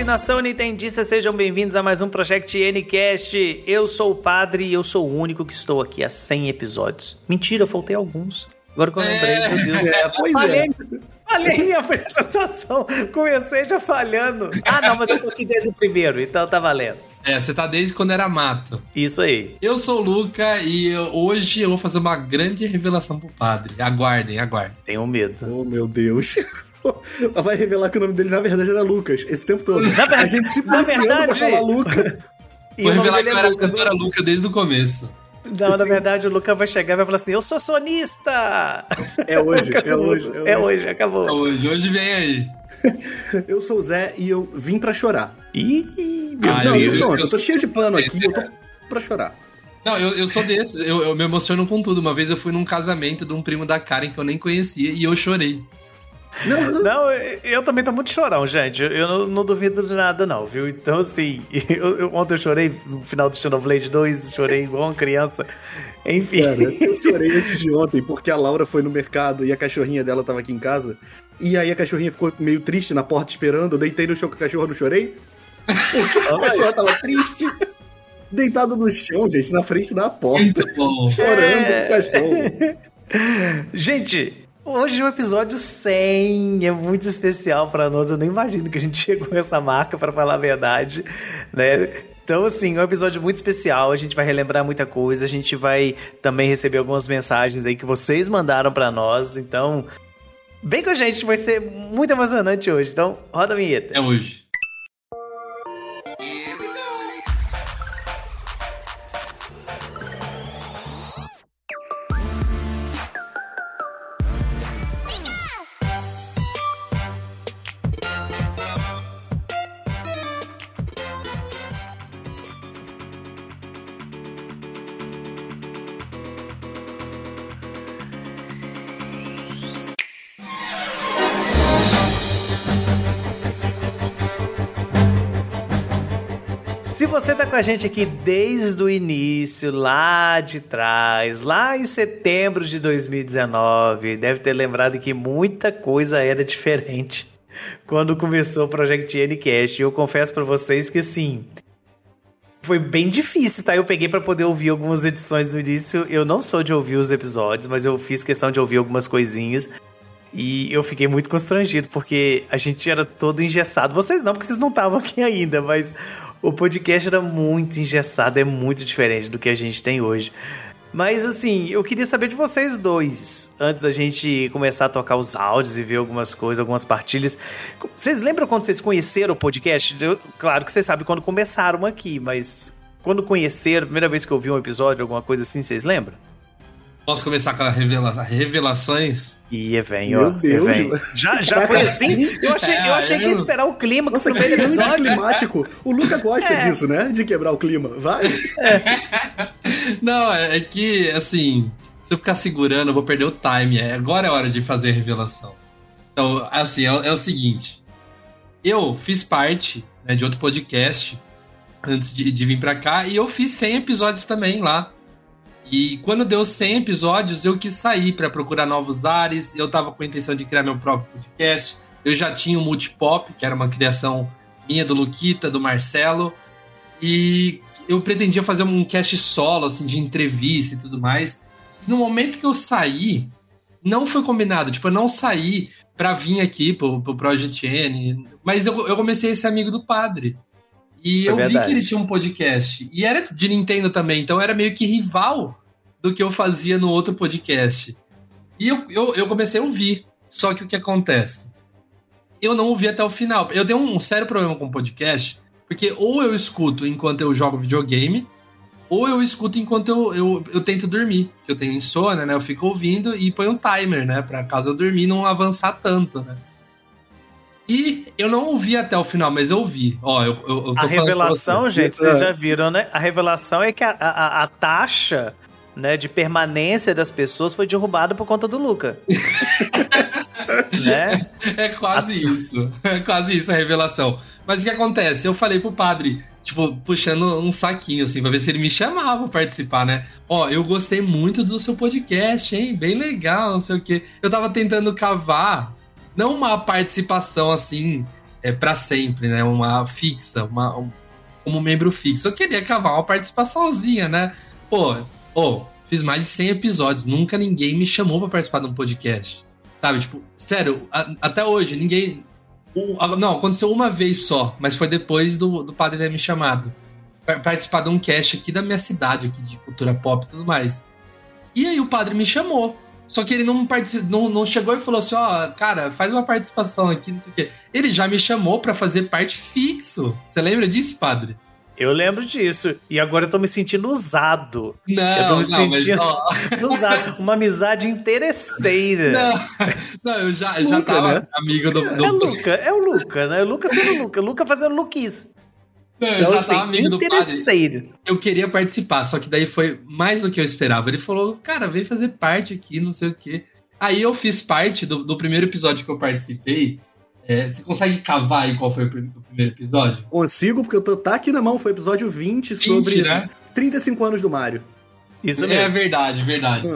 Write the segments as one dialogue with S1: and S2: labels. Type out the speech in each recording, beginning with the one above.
S1: Salve nação Nintendista, sejam bem-vindos a mais um Project Ncast. Eu sou o Padre e eu sou o único que estou aqui há 100 episódios. Mentira, eu faltei alguns. Agora que eu lembrei,
S2: É.
S1: meu Deus.
S2: É, pois
S1: falhei,
S2: é.
S1: falhei minha apresentação. Comecei já falhando. Ah, não, mas eu tô aqui desde o primeiro, então tá valendo.
S2: É, você tá desde quando era mato.
S1: Isso aí.
S2: Eu sou o Luca e hoje eu vou fazer uma grande revelação pro padre. Aguardem, aguardem.
S1: Tenho medo.
S3: Oh, meu Deus. Vai revelar que o nome dele, na verdade, era Lucas, esse tempo todo. A gente se
S1: na
S3: policiando pra
S1: verdade-
S3: falar Luca.
S1: E
S2: vou
S1: nome
S2: revelar que
S1: dele
S2: eu
S1: é
S2: era
S1: Lucas.
S2: Luca desde o começo.
S1: Não, na
S3: Sim.
S1: verdade, o Luca vai chegar e vai falar assim: Eu sou sonista!
S3: É hoje, é
S1: Acabou.
S3: hoje.
S1: É hoje, acabou.
S2: Hoje, hoje vem aí.
S3: Eu sou o Zé e eu vim pra chorar.
S1: Ih, meu
S2: Ah,
S3: não,
S2: eu-
S3: não,
S2: eu-
S3: eu, tô cheio de pano aqui, eu tô pra chorar.
S2: Não, eu, eu sou desses, eu, eu me emociono com tudo. Uma vez eu fui num casamento de um primo da Karen que eu nem conhecia e eu chorei.
S3: Não, não.
S1: Não, eu também tô muito chorão, gente. Eu não, não duvido de nada, não, viu? Então, assim, eu, eu- ontem eu chorei no final do Xenoblade 2, chorei igual uma criança. Enfim.
S3: Cara, eu chorei antes de ontem, porque a Laura foi no mercado e a cachorrinha dela tava aqui em casa. E aí a cachorrinha ficou meio triste na porta esperando. Eu deitei no chão com a cachorra, não chorei. Porque a cachorra tava triste. Deitado no chão, gente, na frente da porta.
S2: Muito bom.
S3: Chorando
S1: É.
S3: com o cachorro.
S1: Gente, hoje é o episódio 100, é muito especial pra nós. Eu nem imagino que a gente chegou a essa marca, pra falar a verdade, né? Então, assim, é um episódio muito especial. A gente vai relembrar muita coisa. A gente vai também receber algumas mensagens aí que vocês mandaram pra nós. Então, vem com a gente, vai ser muito emocionante hoje. Então, roda a vinheta.
S2: É hoje.
S1: Você tá com a gente aqui desde o início, lá de trás, lá em setembro de 2019, deve ter lembrado que muita coisa era diferente quando começou o Project Ncast. E eu confesso pra vocês que assim, foi bem difícil, tá? Eu peguei pra poder ouvir algumas edições no início. Eu não sou de ouvir os episódios, mas eu fiz questão de ouvir algumas coisinhas. E eu fiquei muito constrangido, porque a gente era todo engessado. Vocês não, porque vocês não estavam aqui ainda, mas o podcast era muito engessado, é muito diferente do que a gente tem hoje. Mas assim, eu queria saber de vocês dois, antes da gente começar a tocar os áudios e ver algumas coisas, algumas partilhas. Vocês lembram quando vocês conheceram o podcast? Eu- claro que vocês sabem quando começaram aqui, mas quando conheceram, primeira vez que eu vi um episódio, alguma coisa assim, vocês lembram?
S2: Posso começar com as revela revelações?
S1: Ih, vem,
S3: Meu
S1: ó.
S3: Deus.
S1: vem. Já, já foi assim? Eu achei, eu achei que ia esperar o clima
S3: Nossa,
S1: no
S3: que
S1: episódio.
S3: anticlimático. O Luca gosta
S1: É.
S3: disso, né? De quebrar o clima. Vai.
S2: Não, é, é que, assim, se eu ficar segurando, eu vou perder o time. É, agora é hora de fazer a revelação. Então, assim, é, é o seguinte. Eu fiz parte né, de outro podcast antes de, de vir pra cá e eu fiz 100 episódios também lá. E quando deu 100 episódios, eu quis sair pra procurar novos ares. Eu tava com a intenção de criar meu próprio podcast. Eu já tinha o Multipop, que era uma criação minha, do Luquita, do Marcelo. E eu pretendia fazer um cast solo, assim, de entrevista e tudo mais. E no momento que eu saí, não foi combinado. Tipo, eu não saí pra vir aqui pro, pro Project N. Mas eu, eu comecei a ser amigo do padre. E
S1: É
S2: eu vi
S1: verdade.
S2: que ele tinha um podcast. E era de Nintendo também, então era meio que rival do que eu fazia no outro podcast. E eu, eu, eu comecei a ouvir. Só que o que acontece? Eu não ouvi até o final. Eu tenho um sério problema com o podcast, porque ou eu escuto enquanto eu jogo videogame, ou eu escuto enquanto eu, eu, eu tento dormir. Que eu tenho insônia, né? Eu fico ouvindo e põe um timer, né? Pra caso eu dormir não avançar tanto, né? E eu não ouvi até o final, mas eu ouvi. Ó, eu, eu, eu tô
S1: A revelação,
S2: você.
S1: gente, vocês
S3: É.
S1: já viram, né? A revelação é que a, a, a taxa né, de permanência das pessoas foi derrubada por conta do Luca. né?
S2: É quase isso. É quase isso a revelação. Mas o que acontece? Eu falei pro padre, tipo, puxando um saquinho, assim, pra ver se ele me chamava pra participar, né? Ó, eu gostei muito do seu podcast, hein? Bem legal, não sei o quê. Eu tava tentando cavar, não uma participação assim, é, para sempre, né? Uma fixa, uma, um, como membro fixo. Eu queria cavar uma participaçãozinha, né? Pô, pô, fiz mais de 100 episódios, nunca ninguém me chamou para participar de um podcast. Sabe, tipo, sério, a, até hoje, ninguém. O, a, não, aconteceu uma vez só, mas foi depois do, do padre ter me chamado. Participar de um cast aqui da minha cidade, aqui de cultura pop e tudo mais. E aí o padre me chamou. Só que ele não, não, não chegou e falou assim: ó, oh, cara, faz uma participação aqui, não sei o quê. Ele já me chamou para fazer parte fixo. Você lembra disso, padre?
S1: Eu lembro disso. E agora eu tô me sentindo usado.
S2: Não,
S1: eu tô me
S2: não,
S1: sentindo mas, usado. Uma amizade interesseira.
S2: Não, não eu já, Luca, já tava né? amigo do, do.
S1: É o Luca, é o Luca, né? O Luca sendo o Luca. Luca fazendo Luquice.
S2: Não, eu então, já assim, tava amigo do padre. Eu queria participar, só que daí foi mais do que eu esperava. Ele falou, cara, vem fazer parte aqui, não sei o quê. Aí eu fiz parte do, do primeiro episódio que eu participei. É, você consegue cavar aí qual foi o, primeiro episódio?
S3: Consigo, porque eu tô, tá aqui na mão, foi o episódio 20, 20 sobre né? 35 anos do Mario.
S2: Isso é mesmo. É verdade, verdade.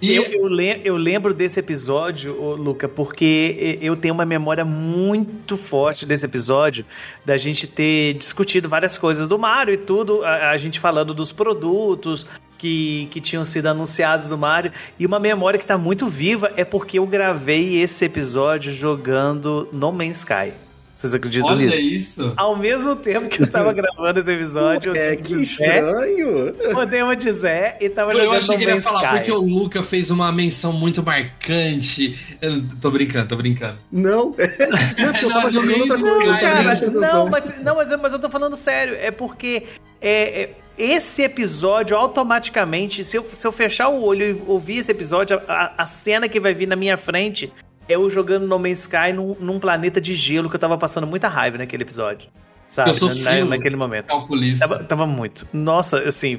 S1: E eu, eu, eu, lembro desse episódio, Luca, porque eu tenho uma memória muito forte desse episódio, da gente ter discutido várias coisas do Mario e tudo, a, a gente falando dos produtos, que, que, tinham sido anunciados do Mario. E uma memória que está muito viva é porque eu gravei esse episódio jogando No Man's Sky. Vocês acreditam
S2: Olha
S1: nisso?
S2: Olha isso!
S1: Ao mesmo tempo que eu tava gravando esse episódio.
S3: É, que estranho!
S1: Mandei uma de Zé e tava eu jogando
S2: Eu achei que
S1: ele
S2: ia falar Sky. porque o Luca fez uma menção muito marcante. Eu tô brincando, tô brincando.
S3: Não!
S2: não, eu tava jogando outra
S1: coisa. Cara, não, mas, não mas, mas eu tô falando sério. É porque é, é, esse episódio, automaticamente, se eu, se eu fechar o olho e ouvir esse episódio, a, a cena que vai vir na minha frente eu jogando No Man's Sky num, num, planeta de gelo que eu tava passando muita raiva naquele episódio. Sabe?
S2: Eu sou
S1: Na, naquele momento.
S2: Calculista.
S1: Tava, tava, muito. Nossa, assim.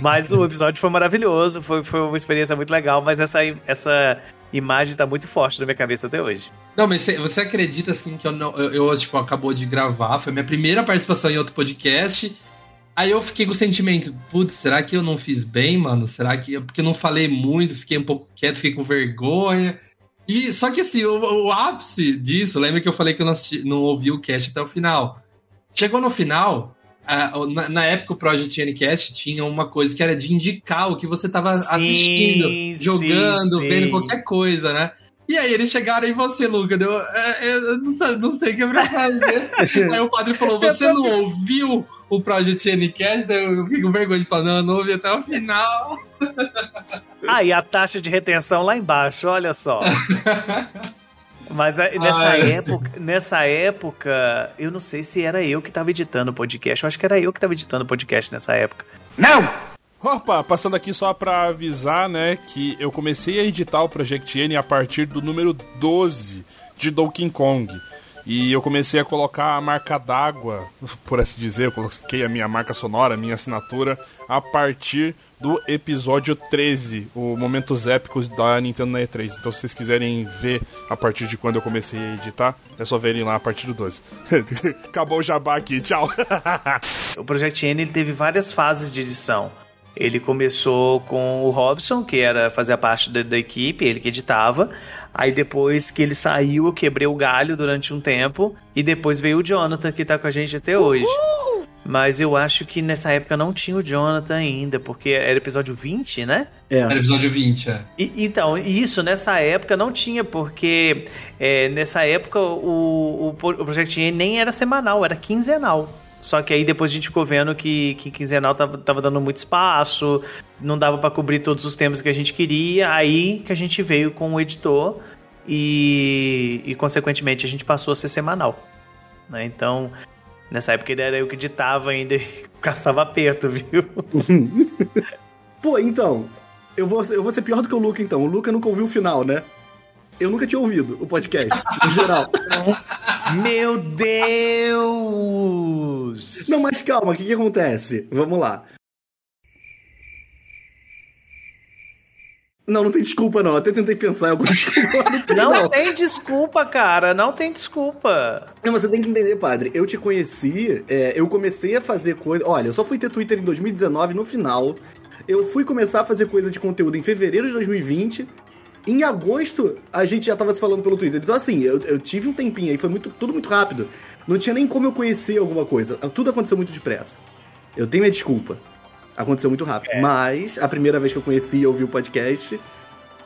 S1: Mas o episódio foi maravilhoso, foi, foi uma experiência muito legal, mas essa, essa imagem tá muito forte na minha cabeça até hoje.
S2: Não, mas você acredita assim que eu não. Eu, eu tipo, acabou de gravar, foi minha primeira participação em outro podcast. Aí eu fiquei com o sentimento, putz, será que eu não fiz bem, mano? Será que. Porque eu não falei muito, fiquei um pouco quieto, fiquei com vergonha. E só que assim, o, o ápice disso, lembra que eu falei que eu não, assisti, não ouvi o cast até o final. Chegou no final, na, na, época o Project Ncast tinha uma coisa que era de indicar o que você estava assistindo, jogando, sim, vendo qualquer coisa, né? E aí eles chegaram em você, Luca. Deu, é, eu não sei, não sei o que é pra fazer. aí o padre falou: Você não ouviu o Project Ncast? Eu fiquei com vergonha de falar: Não, eu não ouvi até o final.
S1: Ah, e a taxa de retenção lá embaixo, olha só. Mas é, nessa Ai. época, nessa época, eu não sei se era eu que estava editando o podcast. Eu acho que era eu que estava editando o podcast nessa época.
S4: Não! Opa, passando aqui só para avisar, né, que eu comecei a editar o Project N a partir do número 12 de Donkey Kong. E eu comecei a colocar a marca d'água, por assim dizer, eu coloquei a minha marca sonora, a minha assinatura, a partir do episódio 13, o Momentos Épicos da Nintendo na E3. Então, se vocês quiserem ver a partir de quando eu comecei a editar, é só verem lá a partir do 12. Acabou o jabá aqui, tchau!
S1: o Project N ele teve várias fases de edição. Ele começou com o Robson, que era fazer parte da, da, equipe, ele que editava. Aí depois que ele saiu, eu quebrei o galho durante um tempo. E depois veio o Jonathan, que tá com a gente até hoje. Mas eu acho que nessa época não tinha o Jonathan ainda, porque era episódio 20, né?
S2: É. Era episódio 20, é.
S1: E, então, isso nessa época não tinha, porque é, nessa época o, o, o Project N nem era semanal, era quinzenal. Só que aí depois a gente ficou vendo que, que quinzenal tava, tava dando muito espaço, não dava para cobrir todos os temas que a gente queria. Aí que a gente veio com o editor e, e consequentemente, a gente passou a ser semanal. Né? Então, nessa época ele era eu que editava ainda e caçava aperto, viu?
S3: Pô, então, eu vou, eu vou ser pior do que o Luca, então. O Luca nunca ouviu o final, né? Eu nunca tinha ouvido o podcast, em geral.
S1: Meu Deus!
S3: Não, mas calma, o que, que acontece? Vamos lá. Não, não tem desculpa, não. Até tentei pensar em alguma desculpa.
S1: Não, não, tem desculpa, cara. Não tem desculpa.
S3: Não, você tem que entender, padre. Eu te conheci, é, eu comecei a fazer coisa. Olha, eu só fui ter Twitter em 2019, no final. Eu fui começar a fazer coisa de conteúdo em fevereiro de 2020. Em agosto, a gente já tava se falando pelo Twitter. Então, assim, eu, eu tive um tempinho aí, foi muito, tudo muito rápido. Não tinha nem como eu conhecer alguma coisa. Tudo aconteceu muito depressa. Eu tenho minha desculpa. Aconteceu muito rápido.
S1: É.
S3: Mas a primeira vez que eu conheci e ouvi o podcast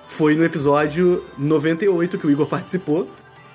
S3: foi no episódio 98 que o Igor participou.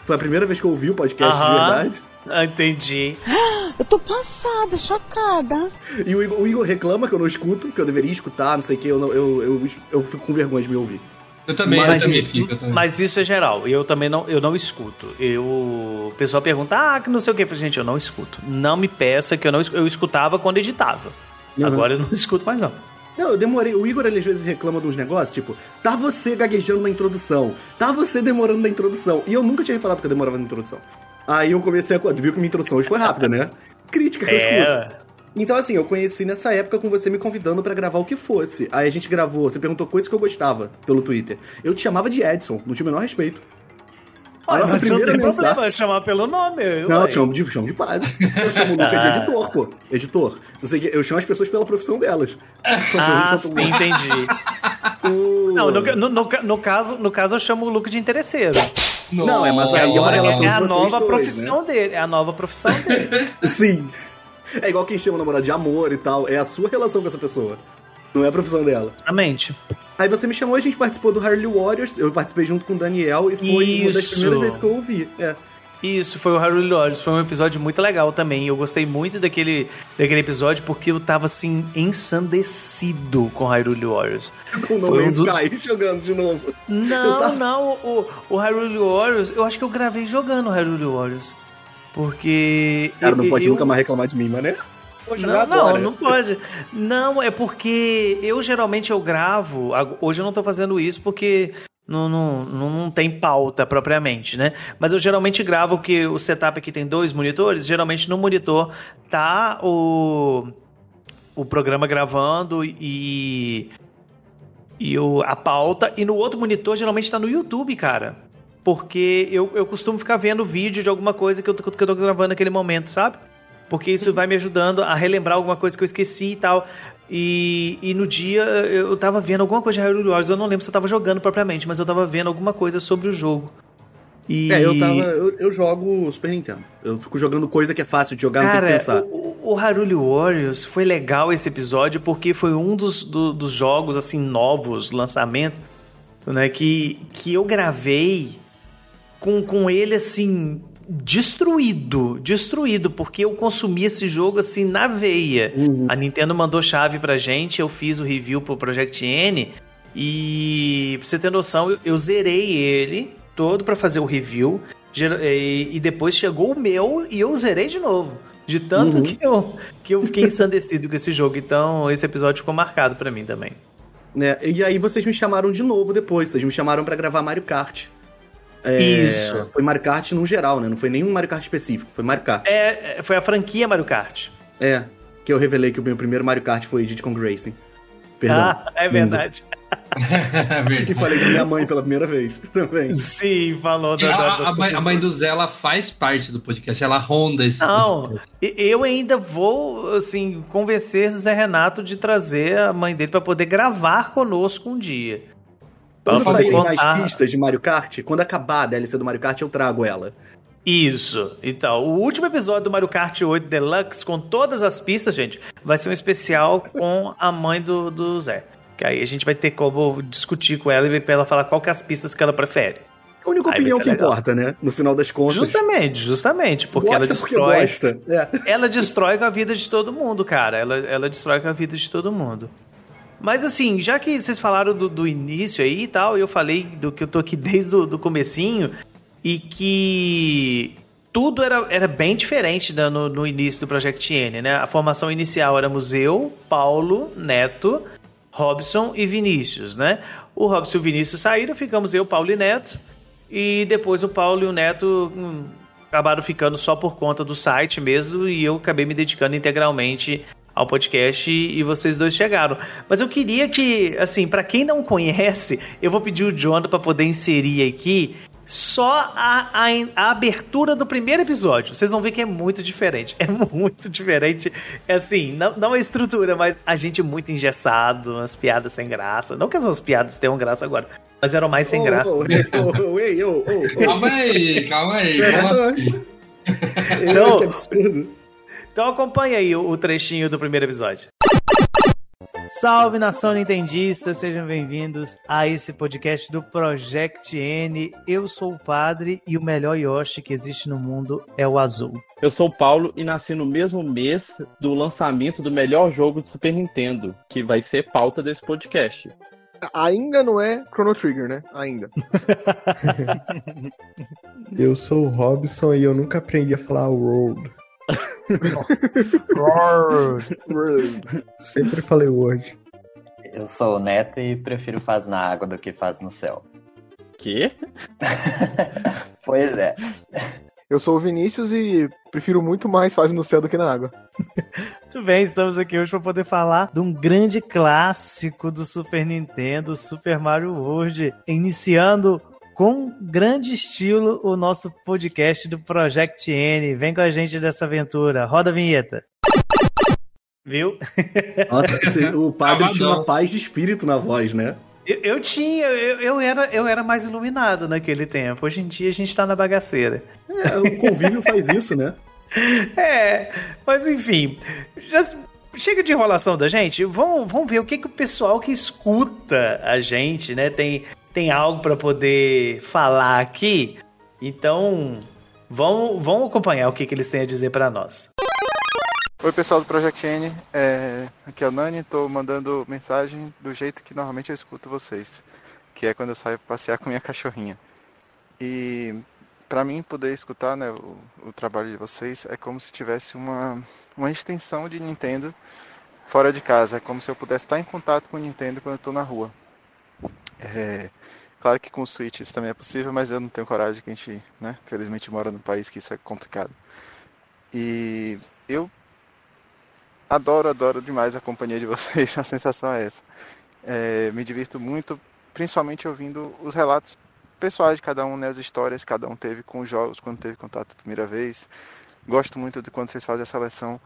S3: Foi a primeira vez que eu ouvi o podcast de
S1: Aham.
S3: verdade.
S1: Ah, entendi.
S5: Eu tô passada, chocada.
S3: E o Igor, o Igor reclama que eu não escuto, que eu deveria escutar, não sei o que, eu, não- eu, eu, eu fico com vergonha de me ouvir.
S2: Eu também,
S3: Mas
S2: eu também
S3: isso-
S2: fico. Eu também.
S1: Mas isso é geral. Eu também não, eu não escuto. Eu, o pessoal pergunta, ah, que não sei o que. Eu falo, gente, eu não escuto. Não me peça que eu não escuto. Eu escutava quando editava.
S3: Uhum.
S1: Agora eu não escuto mais não.
S3: Não, eu demorei. O Igor, ele às vezes reclama de uns negócios, tipo, tá você gaguejando na introdução, tá você demorando na introdução. E eu nunca tinha reparado que eu demorava na introdução. Aí eu comecei a. Viu que minha introdução hoje foi rápida, né? Crítica que eu escuto. Então, assim, eu conheci nessa época com você me convidando pra gravar o que fosse. Aí a gente gravou, você perguntou coisas que eu gostava pelo Twitter. Eu te chamava de Edson, não tinha o menor respeito. A
S1: Olha,
S3: nossa
S1: mas não
S3: primeira
S1: tem
S3: mensagem.
S1: problema chamar pelo nome. eu-
S3: Não, eu chamo de, chamo de padre. Eu chamo o Luca de
S1: Ah.
S3: editor, pô. Editor. Não sei o que. Eu chamo as pessoas pela profissão delas.
S1: Ah, sim, entendi.
S3: O-
S1: Não, no, no- no no caso, no caso eu chamo o Luke de interesseiro.
S3: Não, é, mas aí é uma
S1: Agora,
S3: relação
S1: é a nova
S3: dois,
S1: profissão dele. É a nova profissão dele.
S3: Sim. É igual quem chama o namorado de amor e tal. É a sua relação com essa pessoa. Não é a profissão dela.
S1: Exatamente.
S3: Aí você me chamou, a gente participou do Harley Warriors. Eu participei junto com o Daniel e foi uma das
S1: Isso.
S3: primeiras vezes que eu ouvi. É.
S1: Isso, foi o Harry Lodge. Foi um episódio muito legal também. Eu gostei muito daquele, daquele episódio porque eu tava assim, ensandecido com Hyrule Warriors.
S3: Com o No
S1: um
S3: Man's
S1: do-
S3: Sky jogando de novo.
S1: Não,
S3: tava-
S1: não, o, o Hyrule Warriors, eu acho que eu gravei jogando o Hyrule Warriors. Porque.
S3: Cara, não pode
S1: eu-
S3: nunca mais reclamar de mim, né? Jogar
S1: Não, não, não pode. Não, é porque eu geralmente eu gravo. Hoje eu não tô fazendo isso porque não, não, não, não tem pauta propriamente, né? Mas eu geralmente gravo que o setup aqui tem dois monitores. Geralmente no monitor tá o, o programa gravando e. E o, a pauta. E no outro monitor geralmente tá no YouTube, cara. Porque eu, eu costumo ficar vendo vídeo de alguma coisa que eu, tô- que eu tô gravando naquele momento, sabe? Porque isso vai me ajudando a relembrar alguma coisa que eu esqueci e tal. E, e no dia eu tava vendo alguma coisa de Hyrule Warriors, eu não lembro se eu tava jogando propriamente, mas eu tava vendo alguma coisa sobre o jogo. E...
S3: É, eu tava. Eu, eu jogo Super Nintendo. Eu fico jogando coisa que é fácil de jogar, não tem que
S1: Cara,
S3: pensar.
S1: o, o Hyrule Warriors foi legal esse episódio porque foi um dos, do- dos jogos assim novos, lançamento, né, que, que eu gravei com, com ele assim destruído, destruído, porque eu consumi esse jogo assim na veia.
S3: Uhum.
S1: A Nintendo mandou chave pra gente, eu fiz o review pro Project N e pra você ter noção, eu, eu zerei ele todo pra fazer o review e, e depois chegou o meu e eu zerei de novo. De tanto
S3: Uhum.
S1: que, eu, que eu fiquei ensandecido com esse jogo. Então, esse episódio ficou marcado pra mim também.
S3: né? E aí vocês me chamaram de novo depois. Vocês me chamaram pra gravar Mario Kart. É,
S1: Isso.
S3: Foi Mario Kart no geral, né? Não foi nenhum Mario Kart específico, foi Mario Kart.
S1: É, é, foi a franquia Mario Kart.
S3: É, que eu revelei que o meu primeiro Mario Kart foi Diddy Kong Racing. Perdão.
S1: ah, é verdade.
S2: É
S3: E falei com minha mãe pela primeira vez também.
S1: Sim, falou da,
S2: A,
S1: da,
S2: a- mãe, a mãe do Zé, ela faz parte do podcast, ela ronda esse
S1: Não,
S2: podcast.
S1: e- eu ainda vou, assim, convencer o Zé Renato de trazer a mãe dele pra poder gravar conosco um dia.
S3: Quando
S1: ela poder
S3: saírem mais
S1: contar-
S3: pistas de Mario Kart, quando acabar a DLC do Mario Kart, eu trago ela.
S1: Isso. Então, o último episódio do Mario Kart 8 Deluxe, com todas as pistas, gente, vai ser um especial com a mãe do, do Zé. Que aí a gente vai ter como discutir com ela e pra ela falar qual que é as pistas que ela prefere.
S3: A única
S1: Aí
S3: opinião que
S1: legal.
S3: importa, né? No final das contas.
S1: Justamente, justamente. Porque ela
S3: gosta porque
S1: destrói.
S3: gosta. É.
S1: ela destrói com a vida de todo mundo, cara. Ela, ela destrói com a vida de todo mundo. Mas assim, já que vocês falaram do, do início aí e tal, eu falei do que eu tô aqui desde o do comecinho, e que tudo era, era bem diferente né, no, no início do Project N, né? A formação inicial éramos eu, Paulo, Neto, Robson e Vinícius, né? O Robson e o Vinícius saíram, ficamos eu, Paulo e Neto. E depois o Paulo e o Neto hum, acabaram ficando só por conta do site mesmo e eu acabei me dedicando integralmente ao podcast e, e vocês dois chegaram. Mas eu queria que, assim, pra quem não conhece, eu vou pedir o Jonathan pra poder inserir aqui só a, a, a, abertura do primeiro episódio. Vocês vão ver que é muito diferente. É muito diferente. É assim, não, não a estrutura, mas a gente muito engessado, umas piadas sem graça. Não que as piadas tenham graça agora, mas eram mais sem
S3: oh,
S1: graça.
S3: Oh, oh,
S2: calma aí, calma aí. Calma assim?
S1: então,
S3: que absurdo.
S1: Então acompanha aí o, trechinho do primeiro episódio. Salve nação Nintendista, sejam bem-vindos a esse podcast do Project N. Eu sou o padre e o melhor Yoshi que existe no mundo é o azul.
S6: Eu sou o Paulo e nasci no mesmo mês do lançamento do melhor jogo de Super Nintendo, que vai ser pauta desse podcast.
S7: Ainda não é Chrono Trigger, né? Ainda.
S8: eu sou o Robson e eu nunca aprendi a falar world. Sempre falei word.
S9: Eu sou o Neto e prefiro faz na água do que faz no céu.
S6: Que?
S9: pois é.
S7: Eu sou o Vinícius e prefiro muito mais faz no céu do que na água.
S1: Muito bem, estamos aqui hoje para poder falar de um grande clássico do Super Nintendo, Super Mario World, iniciando com grande estilo o nosso podcast do Project N. Vem com a gente dessa aventura. Roda a vinheta. Viu?
S3: Nossa, o padre tinha uma paz de espírito na voz, né?
S1: Eu, eu tinha, eu, eu, era, eu era mais iluminado naquele tempo. Hoje em dia a gente tá na bagaceira.
S3: É, o convívio faz isso, né?
S1: É, mas enfim, já chega de enrolação da gente. Vamos, vamos ver o que, que o pessoal que escuta a gente, né, tem tem algo para poder falar aqui. Então, vamos, vamos acompanhar o que, que eles têm a dizer para nós.
S10: Oi pessoal do Project N, é... aqui é o Nani, estou mandando mensagem do jeito que normalmente eu escuto vocês, que é quando eu saio passear com minha cachorrinha. E para mim poder escutar né, o, o, trabalho de vocês é como se tivesse uma, uma extensão de Nintendo fora de casa, é como se eu pudesse estar em contato com o Nintendo quando eu estou na rua. É, claro que com o Switch isso também é possível, mas eu não tenho coragem que a gente, né, felizmente mora num país que isso é complicado. E eu adoro, adoro demais a companhia de vocês, a sensação é essa. É, me divirto muito, principalmente ouvindo os relatos pessoais de cada um, né, as histórias que cada um teve com os jogos, quando teve contato a primeira vez. Gosto muito de quando vocês fazem a seleção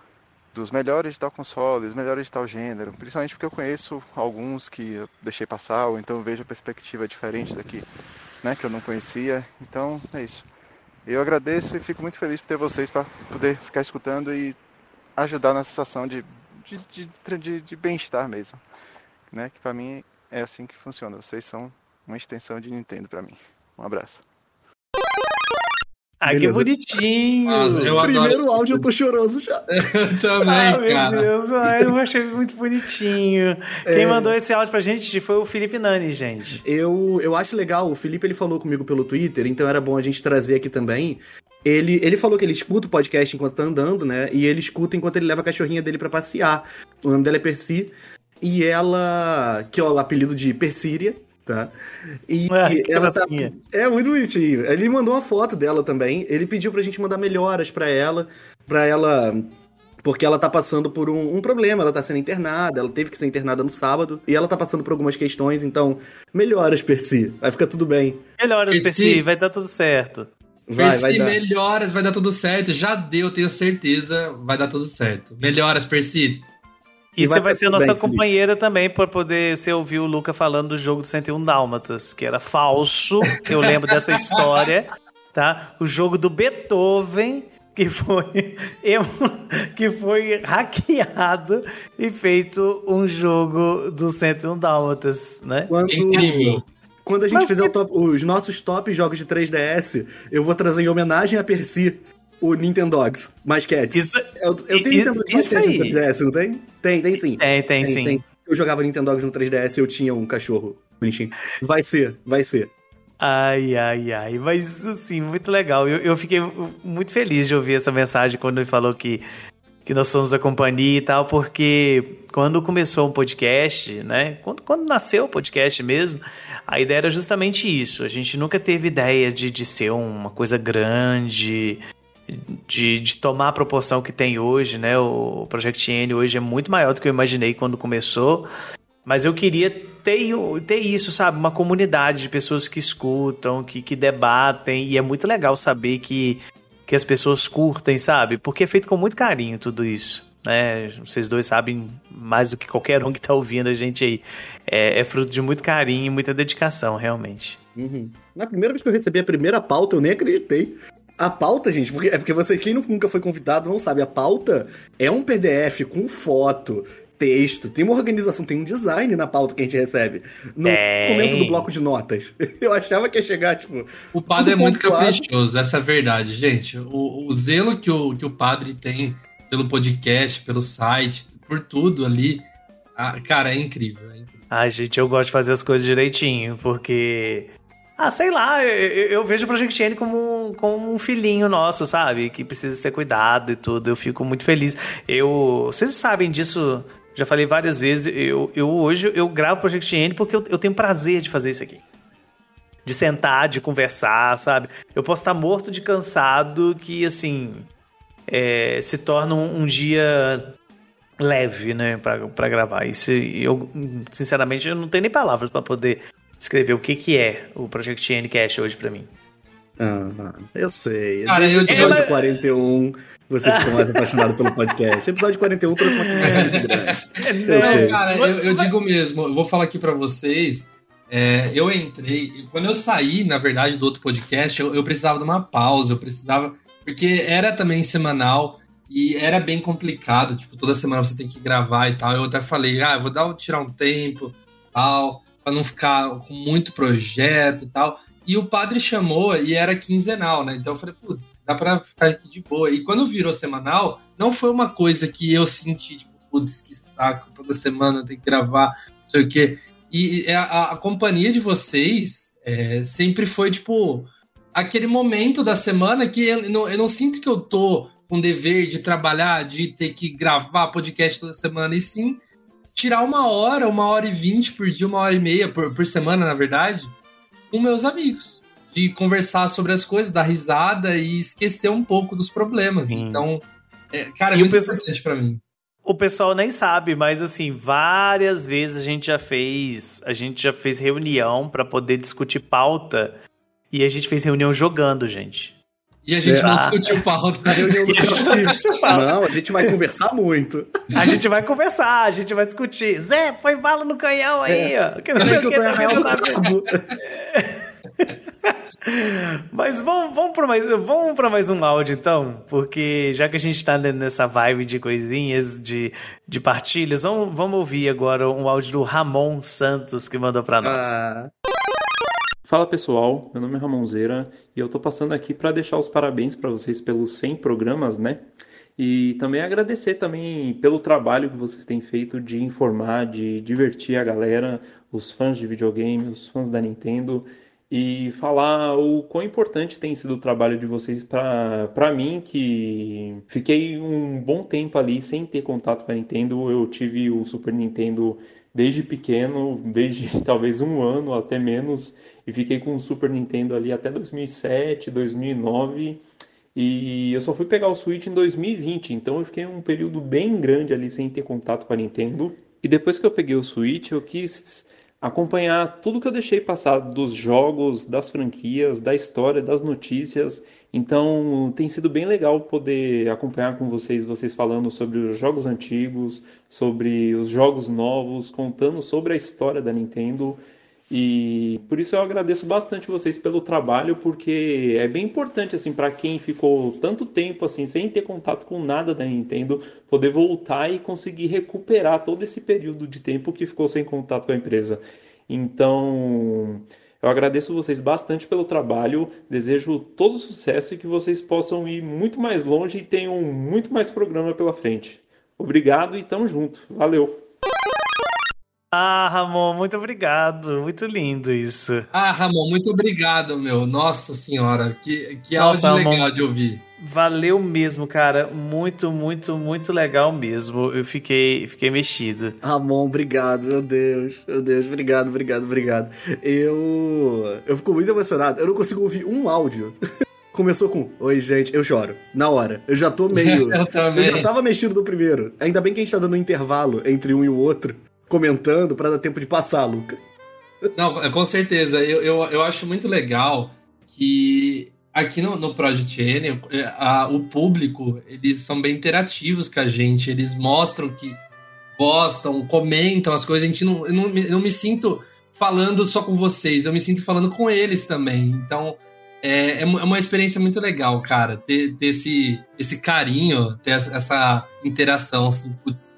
S10: dos melhores de tal console, dos melhores de tal gênero, principalmente porque eu conheço alguns que eu deixei passar, ou então vejo a perspectiva diferente daqui, né, que eu não conhecia. Então é isso. Eu agradeço e fico muito feliz por ter vocês para poder ficar escutando e ajudar na sensação de, de, de, de, de bem-estar mesmo, né? Que para mim é assim que funciona. Vocês são uma extensão de Nintendo para mim. Um abraço.
S1: Ah, que bonitinho!
S3: Nossa, eu Primeiro áudio eu tô choroso já.
S2: também,
S1: ah, meu
S2: cara.
S1: Deus, ai, eu achei muito bonitinho. Quem é... mandou esse áudio pra gente foi o Felipe Nani, gente.
S3: Eu, eu acho legal, o Felipe ele falou comigo pelo Twitter, então era bom a gente trazer aqui também. Ele, ele falou que ele escuta o podcast enquanto tá andando, né? E ele escuta enquanto ele leva a cachorrinha dele para passear. O nome dela é Percy. E ela, que é o apelido de Persíria, tá? E
S1: é,
S3: ela tá. É muito bonitinho. Ele mandou uma foto dela também. Ele pediu pra gente mandar melhoras para ela, para ela porque ela tá passando por um, um, problema, ela tá sendo internada, ela teve que ser internada no sábado, e ela tá passando por algumas questões, então, melhoras, Percy, vai ficar tudo bem.
S1: Melhoras, Percy, Percy vai dar tudo certo.
S2: Vai, Percy, vai dar. melhoras, vai dar tudo certo, já deu, tenho certeza, vai dar tudo certo. Melhoras, Percy,
S1: e, você vai ser nossa bem, companheira Felipe. também para poder você ouvir o Luca falando do jogo do 101 Dálmatas, que era falso. Eu lembro dessa história, tá? O jogo do Beethoven que foi que foi hackeado e feito um jogo do 101 Dálmatas, né?
S3: Quando, Incrível. Quando a gente Mas fizer que... top, os nossos top jogos de 3DS, eu vou trazer em homenagem a Percy o Nintendogs, mais Cats.
S1: Isso,
S3: eu, eu tenho
S1: isso,
S3: Nintendogs mais Cats no 3DS, não tem? Tem, tem sim.
S1: Tem, tem, tem sim. Tem.
S3: Eu jogava Nintendogs no 3DS e eu tinha um cachorro bonitinho. Vai ser, vai ser.
S1: Ai, ai, ai. Mas, assim, muito legal. Eu, eu fiquei muito feliz de ouvir essa mensagem quando ele falou que, que nós somos a companhia e tal, porque quando começou o um podcast, né? Quando, quando nasceu o podcast mesmo, a ideia era justamente isso. A gente nunca teve ideia de, de ser uma coisa grande, de, de tomar a proporção que tem hoje, né? O Project N hoje é muito maior do que eu imaginei quando começou. Mas eu queria ter, ter isso, sabe? Uma comunidade de pessoas que escutam, que, que debatem. E é muito legal saber que, que as pessoas curtem, sabe? Porque é feito com muito carinho tudo isso. Né? Vocês dois sabem mais do que qualquer um que tá ouvindo a gente aí. É, é fruto de muito carinho e muita dedicação, realmente.
S3: Uhum. Na primeira vez que eu recebi a primeira pauta, eu nem acreditei. A pauta, gente, porque, é porque você, quem nunca foi convidado, não sabe. A pauta é um PDF com foto, texto, tem uma organização, tem um design na pauta que a gente recebe. No
S1: Tem.
S3: comento do bloco de notas. Eu achava que ia chegar, tipo.
S2: O padre é muito
S3: pontuado.
S2: caprichoso, essa é a verdade, gente. O, o zelo que o, que o padre tem pelo podcast, pelo site, por tudo ali, ah, cara, é incrível. É incrível.
S1: Ai, gente, eu gosto de fazer as coisas direitinho, porque. Ah, sei lá, eu, eu- vejo o Project N como, como um filhinho nosso, sabe? Que precisa ser cuidado e tudo. Eu fico muito feliz. Eu. Vocês sabem disso, já falei várias vezes. Eu, eu hoje eu gravo Project N porque eu, eu tenho prazer de fazer isso aqui. De sentar, de conversar, sabe? Eu posso estar morto de cansado que, assim. é, se torna um, um dia leve, né, pra, pra gravar. Isso eu, sinceramente, eu não tenho nem palavras pra poder escrever o que que é o Project N Cash hoje pra mim.
S3: Ah, eu sei.
S2: Cara,
S3: Desde
S2: eu-
S3: o episódio
S1: Ela- 41,
S3: você ficou mais apaixonado pelo podcast. Episódio 41 trouxe uma grande. Eu
S2: Não,
S3: sei.
S2: cara, eu, eu digo mesmo, eu vou falar aqui pra vocês. é, eu entrei, quando eu saí, na verdade, do outro podcast, eu, eu precisava de uma pausa, eu precisava. Porque era também semanal e era bem complicado, tipo, toda semana você tem que gravar e tal. Eu até falei, ah, eu vou dar, tirar um tempo, tal, pra não ficar com muito projeto e tal. E o padre chamou e era quinzenal, né? Então eu falei, putz, dá pra ficar aqui de boa. E quando virou semanal, não foi uma coisa que eu senti, tipo, putz, que saco, toda semana tem que gravar, não sei o quê. E a, a- a companhia de vocês é, sempre foi, tipo, aquele momento da semana que eu não, eu não sinto que eu tô com dever de trabalhar, de ter que gravar podcast toda semana, e sim tirar uma hora, uma hora e vinte por dia, uma hora e meia por, por semana, na verdade, com meus amigos. De conversar sobre as coisas, dar risada e esquecer um pouco dos problemas.
S1: Sim.
S2: Então, é, cara, é
S1: E
S2: muito
S1: pessoal-
S2: importante pra mim.
S1: O pessoal nem sabe, mas assim, várias vezes a gente já fez, a gente já fez reunião pra poder discutir pauta e a gente fez reunião jogando, gente.
S2: E a gente
S3: É.
S2: não discutiu pauta.
S3: A reunião do. Não, a gente vai conversar muito.
S1: A gente vai conversar, a gente vai discutir. Zé, põe bala no canhão aí, ó. Que não sei o
S3: que eu tô
S1: tá
S3: o cabo.
S1: Mas vamos, vamos para mais, vamos pra mais um áudio então, porque já que a gente tá nessa vibe de coisinhas, de, de partilhas, vamos, vamos ouvir agora um áudio do Ramon Santos que mandou pra nós.
S3: Ah,
S11: Fala pessoal, meu nome é Ramonzeira e eu tô passando aqui para deixar os parabéns para vocês pelos 100 programas, né? E também agradecer também pelo trabalho que vocês têm feito de informar, de divertir a galera, os fãs de videogame, os fãs da Nintendo e falar o quão importante tem sido o trabalho de vocês para mim que fiquei um bom tempo ali sem ter contato com a Nintendo. Eu tive o Super Nintendo desde pequeno, desde talvez um ano até menos, e fiquei com o Super Nintendo ali até 2007, 2009. E eu só fui pegar o Switch em 2020, então eu fiquei um período bem grande ali sem ter contato com a Nintendo. E depois que eu peguei o Switch, eu quis acompanhar tudo que eu deixei passar dos jogos, das franquias, da história, das notícias. Então tem sido bem legal poder acompanhar com vocês, vocês falando sobre os jogos antigos, sobre os jogos novos, contando sobre a história da Nintendo. E por isso eu agradeço bastante vocês pelo trabalho, porque é bem importante assim para quem ficou tanto tempo assim sem ter contato com nada da Nintendo, poder voltar e conseguir recuperar todo esse período de tempo que ficou sem contato com a empresa. Então, eu agradeço vocês bastante pelo trabalho, desejo todo sucesso e que vocês possam ir muito mais longe e tenham muito mais programa pela frente. Obrigado e tamo junto. Valeu.
S1: Ah, Ramon, muito obrigado. Muito lindo isso.
S2: Ah, Ramon, muito obrigado, meu. Nossa senhora, que, que
S1: Nossa,
S2: áudio
S1: Ramon.
S2: legal de ouvir.
S1: Valeu mesmo, cara. Muito, muito, muito legal mesmo. Eu fiquei, fiquei mexido.
S3: Ramon, obrigado, meu Deus. Meu Deus, obrigado, obrigado, obrigado. Eu. Eu fico muito emocionado. Eu não consigo ouvir um áudio. Começou com Oi, gente, eu choro. Na hora. Eu já tô meio.
S2: Eu também.
S3: Eu já tava mexido no primeiro. Ainda bem que a gente tá dando um intervalo entre um e o outro. Comentando pra dar tempo de passar, Luca.
S2: Não, com certeza. Eu, eu, eu acho muito legal que aqui no, no Project N, é, a- o público, eles são bem interativos com a gente. Eles mostram que gostam, comentam as coisas. A gente não, eu não, eu não me sinto falando só com vocês, eu me sinto falando com eles também. Então, é, é é uma experiência muito legal, cara, ter, ter esse, esse carinho, ter essa interação, assim, putz,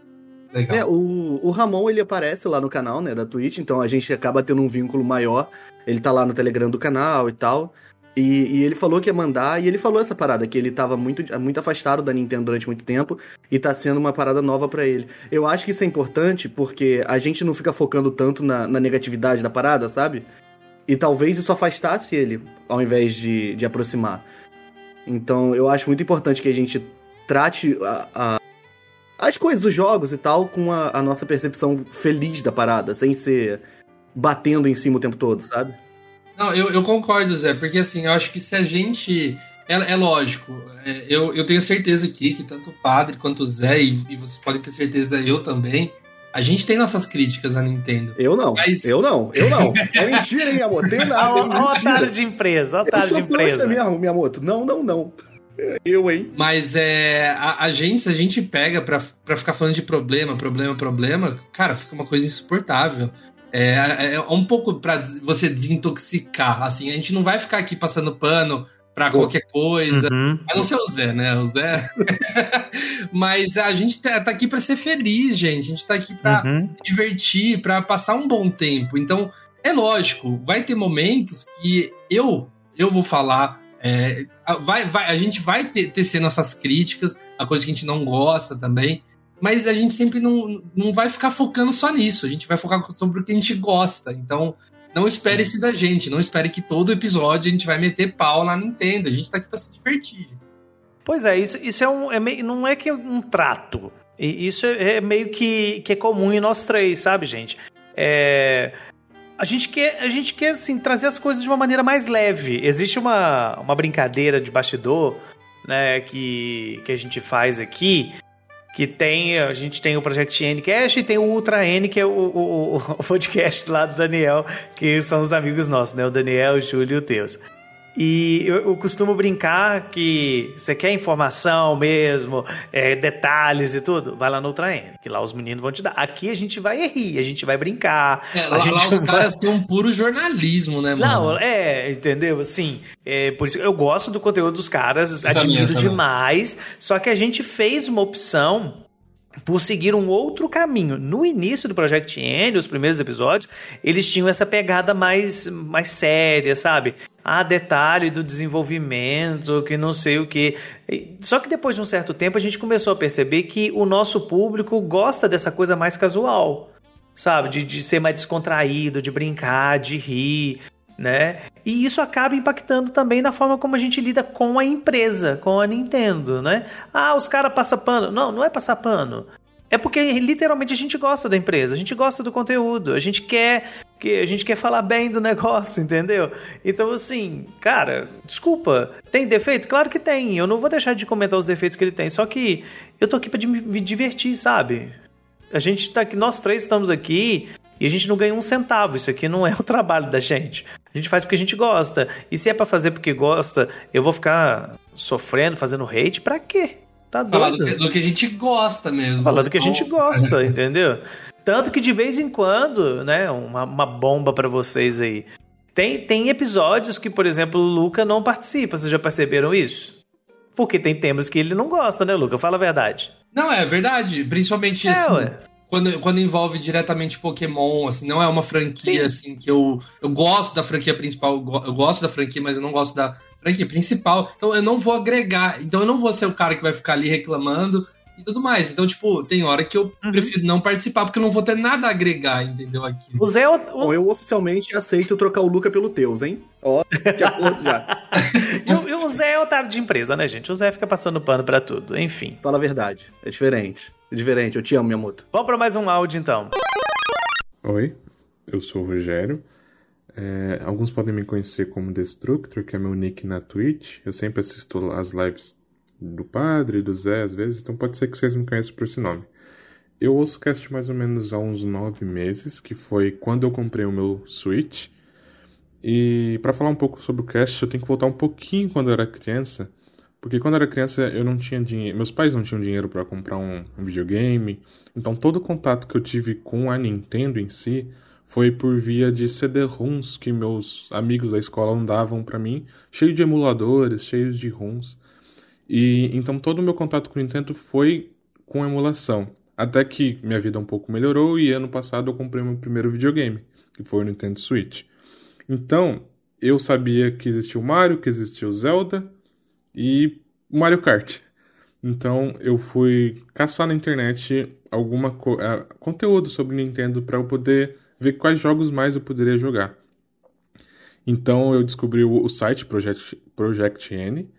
S2: legal.
S3: É, o, o Ramon, ele aparece lá no canal, né, da Twitch, então a gente acaba tendo um vínculo maior. Ele tá lá no Telegram do canal e tal. E, e ele falou que ia mandar, e ele falou essa parada, que ele tava muito, muito afastado da Nintendo durante muito tempo, e tá sendo uma parada nova pra ele. Eu acho que isso é importante, porque a gente não fica focando tanto na, na negatividade da parada, sabe? E talvez isso afastasse ele, ao invés de, de aproximar. Então, eu acho muito importante que a gente trate a- a, as coisas, os jogos e tal, com a, a nossa percepção feliz da parada, sem ser batendo em cima o tempo todo, sabe?
S2: Não, eu, eu concordo, Zé, porque assim, eu acho que se a gente. É, é lógico, é, eu, eu tenho certeza aqui que tanto o padre quanto o Zé, e, e vocês podem ter certeza, eu também, a gente tem nossas críticas à Nintendo.
S3: Eu não,
S2: Mas-
S3: eu não, eu não. É mentira, hein, Miyamoto? Tem nada, é
S1: Olha o otário de empresa,
S3: Eu
S1: otário de
S3: sou trouxa
S1: empresa.
S3: mesmo, Miyamoto. Não, não, não. Eu, hein?
S2: Mas é, a, a gente, se a gente pega pra, pra ficar falando de problema, problema, problema, cara, fica uma coisa insuportável. É, é um pouco pra você desintoxicar, assim, a gente não vai ficar aqui passando pano pra qualquer coisa.
S1: Uhum.
S2: A não ser o Zé, né? O Zé. Mas a gente tá, tá aqui pra ser feliz, gente. A gente tá aqui pra
S1: Uhum.
S2: divertir, pra passar um bom tempo. Então, é lógico, vai ter momentos que eu eu vou falar. É, vai, vai, a gente vai ter, tecer nossas críticas, a coisa que a gente não gosta também. Mas a gente sempre não, não vai ficar focando só nisso. A gente vai focar sobre o que a gente gosta. Então, não espere isso da gente. Não espere que todo episódio a gente vai meter pau na Nintendo. A gente tá aqui pra se divertir.
S1: Pois é, isso, isso é um. É meio, não é que é um trato. E Isso é, é meio que, que é comum em nós três, sabe, gente? É, a gente quer, a gente quer assim, trazer as coisas de uma maneira mais leve. Existe uma, uma brincadeira de bastidor né, que, que a gente faz aqui. Que tem, a gente tem o Project Ncast e tem o Ultra N, que é o, o, o- podcast lá do Daniel, que são os amigos nossos, né? O Daniel, o Júlio e o Teus. E eu, eu costumo brincar que você quer informação mesmo, é, detalhes e tudo, vai lá no Ultra N, que lá os meninos vão te dar. Aqui a gente vai rir, a gente vai brincar.
S2: É,
S1: a
S2: lá,
S1: gente
S2: lá os
S1: vai-
S2: caras têm um puro jornalismo, né, mano?
S1: não, é, entendeu? Assim, é, por isso eu gosto do conteúdo dos caras,
S2: Eu
S1: admiro
S2: também.
S1: demais. Só que a gente fez uma opção por seguir um outro caminho. No início do Project N, os primeiros episódios, eles tinham essa pegada mais, mais séria, sabe? Ah, detalhe do desenvolvimento, que não sei o quê. E- Só que depois de um certo tempo a gente começou a perceber que o nosso público gosta dessa coisa mais casual sabe? De, de ser mais descontraído, de brincar, de rir, né? E isso acaba impactando também na forma como a gente lida com a empresa, com a Nintendo, né? Ah, os caras passam pano. Não, não é passar pano. É porque literalmente a gente gosta da empresa, a gente gosta do conteúdo, a gente quer que a gente quer falar bem do negócio, entendeu? Então assim, cara, desculpa, tem defeito? Claro que tem. Eu não vou deixar de comentar os defeitos que ele tem, só que eu tô aqui me me divertir, sabe? A gente tá aqui, nós três estamos aqui e a gente não ganha um centavo. Isso aqui não é o trabalho da gente. A gente faz porque a gente gosta. E se é pra fazer porque gosta, eu vou ficar sofrendo, fazendo hate, pra quê? Tá
S2: Falar do
S1: doido?
S2: que, do que a gente gosta mesmo.
S1: Falando do que a gente gosta, entendeu? Tanto que de vez em quando, né, uma, uma bomba pra vocês aí. Tem, tem episódios que, por exemplo, o Luca não participa. Vocês já perceberam isso? Porque tem temas que ele não gosta, né, Luca? Fala a verdade.
S2: Não, é verdade. Principalmente
S1: É,
S2: assim,
S1: ué.
S2: Quando, quando envolve diretamente Pokémon, assim, não é uma franquia assim que eu, eu gosto da franquia principal, eu gosto da franquia, mas eu não gosto da franquia principal. Então eu não vou agregar. Então eu não vou ser o cara que vai ficar ali reclamando e tudo mais. Então, tipo, tem hora que eu
S1: Uhum.
S2: prefiro não participar, porque eu não vou ter nada a agregar, entendeu? Aqui.
S1: O Zé, é o,
S3: Bom, eu oficialmente aceito trocar o Luca pelo Teus, hein? Ó, que acordo já.
S1: E o- e o Zé é otário de empresa, né, gente? O Zé fica passando pano pra tudo. Enfim.
S3: Fala a verdade. É diferente. É diferente. Eu te amo, Miyamoto.
S1: Vamos pra mais um áudio, então.
S8: Oi, eu sou o Rogério. É, alguns podem me conhecer como Destructor, que é meu nick na Twitch. Eu sempre assisto as lives do padre, do Zé, às vezes, então pode ser que vocês me conheçam por esse nome. Eu ouço cast mais ou menos há uns nove meses, que foi quando eu comprei o meu Switch. E para falar um pouco sobre o cast, eu tenho que voltar um pouquinho quando eu era criança, porque quando eu era criança eu não tinha dinheiro, meus pais não tinham dinheiro para comprar um, um, videogame, então todo o contato que eu tive com a Nintendo em si foi por via de CD-ROMs que meus amigos da escola andavam para mim, cheio de emuladores, cheios de ROMs. E então todo o meu contato com o Nintendo foi com emulação. Até que minha vida um pouco melhorou e ano passado eu comprei meu primeiro videogame, que foi o Nintendo Switch. Então, eu sabia que existia o Mario, que existia o Zelda e o Mario Kart. Então, eu fui caçar na internet alguma co uh, conteúdo sobre Nintendo para eu poder ver quais jogos mais eu poderia jogar. Então, eu descobri o, o site Project, Project N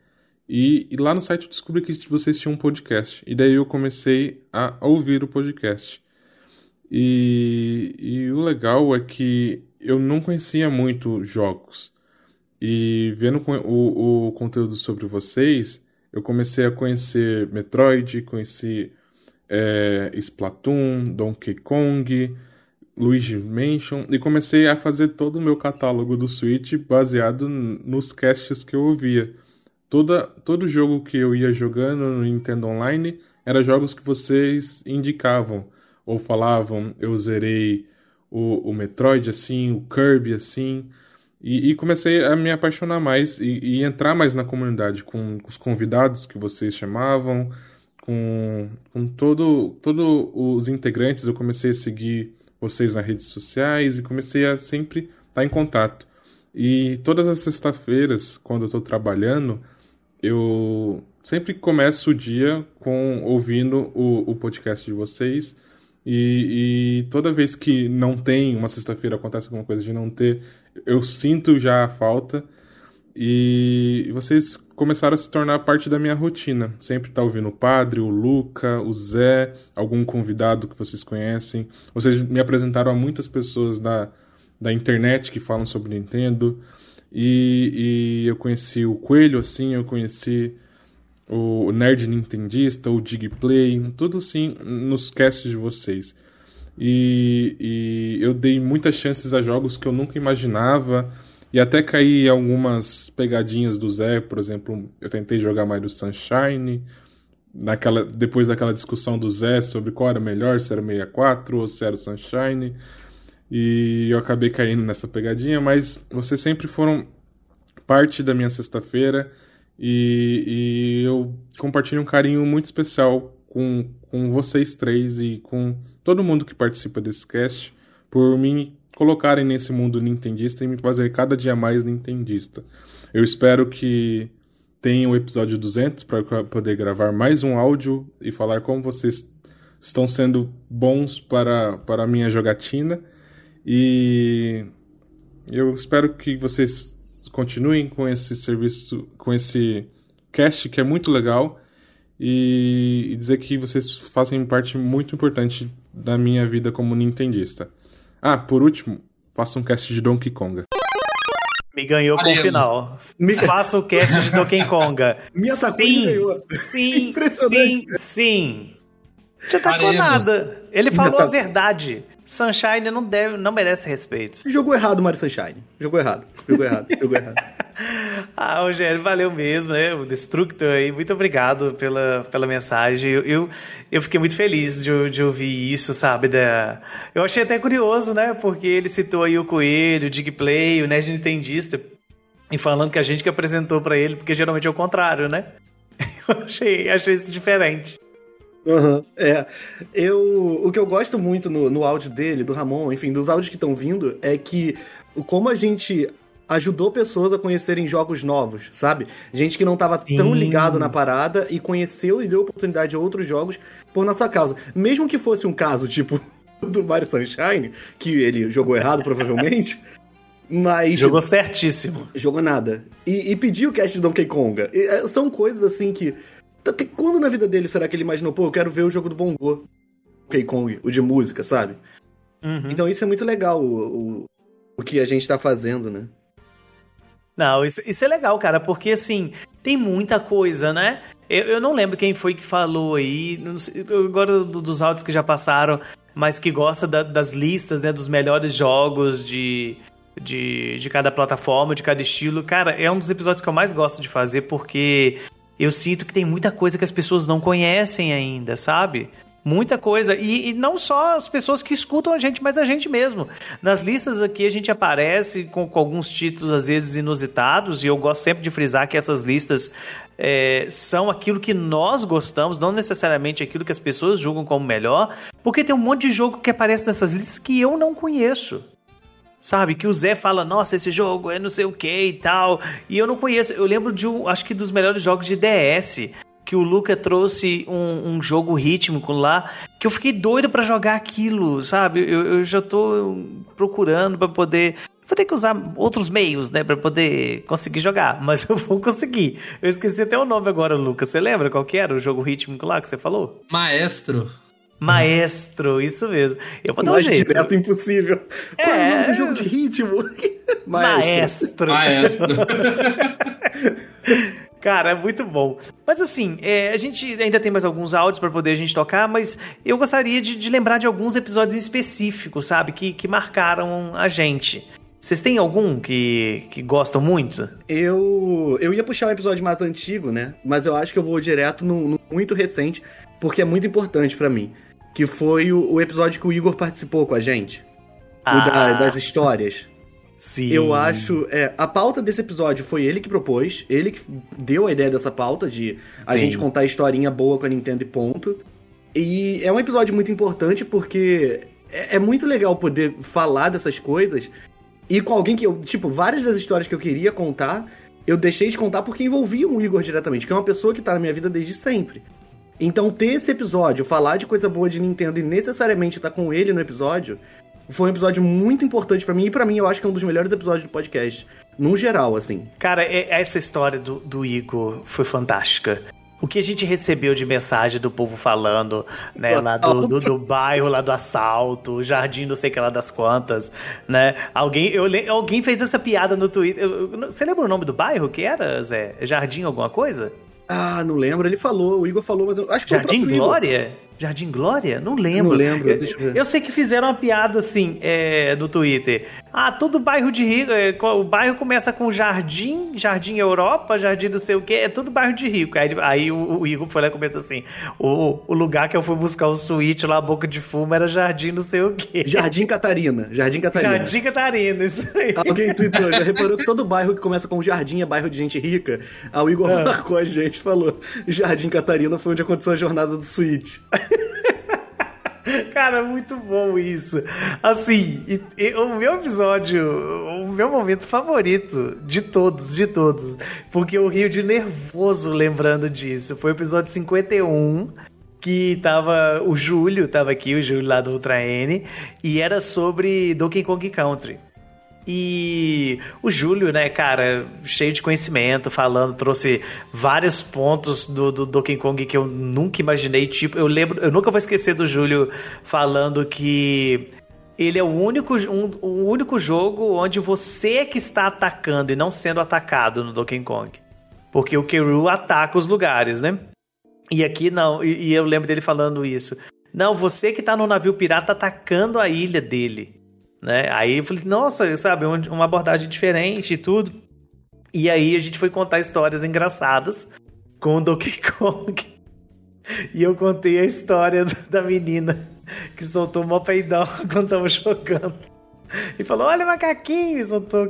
S8: e, e, lá no site eu descobri que vocês tinham um podcast. E daí eu comecei a ouvir o podcast. E, e o legal é que eu não conhecia muito jogos. E vendo o, o conteúdo sobre vocês, eu comecei a conhecer Metroid, conheci é, Splatoon, Donkey Kong, Luigi Mansion e comecei a fazer todo o meu catálogo do Switch baseado nos casts que eu ouvia. Toda, todo jogo que eu ia jogando no Nintendo Online era jogos que vocês indicavam ou falavam. Eu zerei o, o Metroid assim, o Kirby assim. E, e, comecei a me apaixonar mais e, e entrar mais na comunidade com, com, os convidados que vocês chamavam, com, com todo, todo os integrantes. Eu comecei a seguir vocês nas redes sociais e comecei a sempre estar em contato. E todas as sextas-feiras, quando eu estou trabalhando, eu sempre começo o dia com ouvindo o, o podcast de vocês e, e, toda vez que não tem, uma sexta-feira acontece alguma coisa de não ter, eu sinto já a falta. E vocês começaram a se tornar parte da minha rotina. Sempre tá ouvindo o padre, o Luca, o Zé, algum convidado que vocês conhecem. Vocês me apresentaram a muitas pessoas da, da internet que falam sobre Nintendo. E, e eu conheci o Coelho, assim, eu conheci o Nerd Nintendista, o Digplay, tudo sim nos casts de vocês. E, e, eu dei muitas chances a jogos que eu nunca imaginava e até caí algumas pegadinhas do Zé, por exemplo, eu tentei jogar mais do Sunshine, naquela, depois daquela discussão do Zé sobre qual era melhor, se era 64 ou se era Sunshine, e eu acabei caindo nessa pegadinha, mas vocês sempre foram parte da minha sexta-feira e, e eu compartilho um carinho muito especial com, com vocês três e com todo mundo que participa desse cast por me colocarem nesse mundo nintendista e me fazer cada dia mais nintendista. Eu espero que tenha o episódio 200 para poder gravar mais um áudio e falar como vocês estão sendo bons para, para a minha jogatina. E eu espero que vocês continuem com esse serviço, com esse cast que é muito legal e, dizer que vocês fazem parte muito importante da minha vida como nintendista. Ah, por último, faça um cast de Donkey Konga.
S1: Me ganhou com o final. Me... Faça o cast de Donkey Konga.
S3: Me atacou sim,
S1: ganhou. Sim, sim, sim. Não te atacou nada. Ele falou a verdade. Sunshine não, deve, não merece respeito.
S3: Jogou errado, Mario Sunshine. Jogou errado. Jogou errado. Jogou errado.
S1: ah, Rogério, valeu mesmo, né? O Destructor aí. Muito obrigado pela, pela mensagem. Eu, eu, eu fiquei muito feliz de, de ouvir isso, sabe? Da... Eu achei até curioso, né? Porque ele citou aí o Coelho, o Digplay, o Nerd Nintendista. E falando que a gente que apresentou para ele, porque geralmente é o contrário, né? Eu achei, achei isso diferente.
S3: Uhum, é. Eu, o que eu gosto muito no, no áudio dele, do Ramon, enfim, dos áudios que estão vindo, é que como a gente ajudou pessoas a conhecerem jogos novos, sabe? Gente que não estava tão ligado na parada e conheceu e deu oportunidade a outros jogos por nossa causa. Mesmo que fosse um caso tipo do Mario Sunshine, que ele jogou errado provavelmente, mas.
S1: Jogou certíssimo.
S3: Jogou nada. E, e pediu o cast de Donkey Konga. E, é, são coisas assim que quando na vida dele será que ele imaginou, pô, eu quero ver o jogo do Bongo, Donkey Kong, o de música, sabe? Uhum. Então isso é muito legal, o, o, o que a gente tá fazendo, né?
S1: Não, isso, isso é legal, cara, porque assim, tem muita coisa, né? Eu, eu não lembro quem foi que falou aí, não sei, agora do- dos áudios que já passaram, mas que gosta da- das listas, né, dos melhores jogos de, de, de cada plataforma, de cada estilo. Cara, é um dos episódios que eu mais gosto de fazer porque eu sinto que tem muita coisa que as pessoas não conhecem ainda, sabe? Muita coisa. E, e não só as pessoas que escutam a gente, mas a gente mesmo. Nas listas aqui a gente aparece com, com alguns títulos, às vezes, inusitados, e eu gosto sempre de frisar que essas listas é, são aquilo que nós gostamos, não necessariamente aquilo que as pessoas julgam como melhor, porque tem um monte de jogo que aparece nessas listas que eu não conheço. Sabe, que o Zé fala, nossa, esse jogo é não sei o que e tal. E eu não conheço. Eu lembro de um, acho que dos melhores jogos de DS. Que o Luca trouxe um, um jogo rítmico lá, que eu fiquei doido pra jogar aquilo, sabe? Eu, eu já tô procurando pra poder. Vou ter que usar outros meios, né, pra poder conseguir jogar, mas eu vou conseguir. Eu esqueci até o nome agora, Luca. Você lembra qual que era o jogo rítmico lá que você falou?
S2: Maestro.
S1: Maestro, isso mesmo. Eu vou dar um
S3: Mais
S1: jeito.
S3: direto impossível. Qual é o nome do jogo de ritmo?
S1: Maestro.
S2: Maestro.
S1: Cara, é muito bom. Mas assim, é, a gente ainda tem mais alguns áudios para poder a gente tocar, mas eu gostaria de, de lembrar de alguns episódios em específico, sabe? Que, que marcaram a gente. Vocês têm algum que, que gostam muito?
S3: Eu, eu ia puxar um episódio mais antigo, né? Mas eu acho que eu vou direto no, no muito recente, porque é muito importante pra mim. Que foi o, o episódio que o Igor participou com a gente. O da- das histórias.
S1: Sim.
S3: Eu acho. É, a pauta desse episódio foi ele que propôs, ele que deu a ideia dessa pauta de a
S1: Sim.
S3: gente contar historinha boa com a Nintendo e ponto. E é um episódio muito importante porque é, é muito legal poder falar dessas coisas e com alguém que eu. Tipo, várias das histórias que eu queria contar, eu deixei de contar porque envolviam o Igor diretamente, que é uma pessoa que tá na minha vida desde sempre. Então, ter esse episódio, falar de coisa boa de Nintendo e necessariamente estar com ele no episódio, foi um episódio muito importante pra mim e pra mim eu acho que é um dos melhores episódios do podcast, num geral, assim.
S1: Cara, é- essa história do, do Igor foi fantástica. O que a gente recebeu de mensagem do povo falando, né, lá do, do, do bairro, lá do assalto, o jardim não sei que lá das quantas, né? Alguém, eu, alguém fez essa piada no Twitter. Eu- Você lembra o nome do bairro que era, Zé? Jardim alguma coisa?
S3: Ah, não lembro, ele falou, o Igor falou, mas eu acho que foi o
S1: Jardim
S3: próprio Igor.
S1: Jardim Glória? Não lembro.
S3: Não lembro, deixa eu ver.
S1: Eu sei que fizeram uma piada assim é, no Twitter. Ah, todo bairro de rico. é, o bairro começa com Jardim, Jardim Europa, Jardim não sei o quê. É tudo bairro de rico. Aí, aí o, o Igor foi lá e comentou assim: o, o lugar que eu fui buscar o suíte lá, boca de fumo, era Jardim não sei o quê.
S3: Jardim Catarina, Jardim Catarina.
S1: Jardim Catarina, isso aí.
S3: Alguém tweetou, já reparou que todo bairro que começa com jardim é bairro de gente rica? Aí o Igor
S1: Ah.
S3: marcou a gente e falou: Jardim Catarina foi onde aconteceu a jornada do Switch.
S1: Cara, muito bom isso. Assim, e- e o meu episódio, o meu momento favorito de todos, de todos, porque eu rio de nervoso lembrando disso. Foi o episódio 51, que tava o Júlio, tava aqui, o Júlio lá do Ultra N, e era sobre Donkey Kong Country. E o Júlio, né, cara, cheio de conhecimento, falando, trouxe vários pontos do, do Donkey Kong que eu nunca imaginei. Tipo, eu lembro, eu nunca vou esquecer do Júlio falando que ele é o único, um, o único jogo onde você é que está atacando e não sendo atacado no Donkey Kong. Porque o Keru ataca os lugares, né? E aqui não, e, e eu lembro dele falando isso. Não, você que tá no navio pirata atacando a ilha dele. Né? Aí eu falei, nossa, sabe, um- uma abordagem diferente e tudo. E aí a gente foi contar histórias engraçadas com o Donkey Kong. E eu contei a história da menina que soltou uma peidão quando tava jogando. E falou, olha macaquinho, e soltou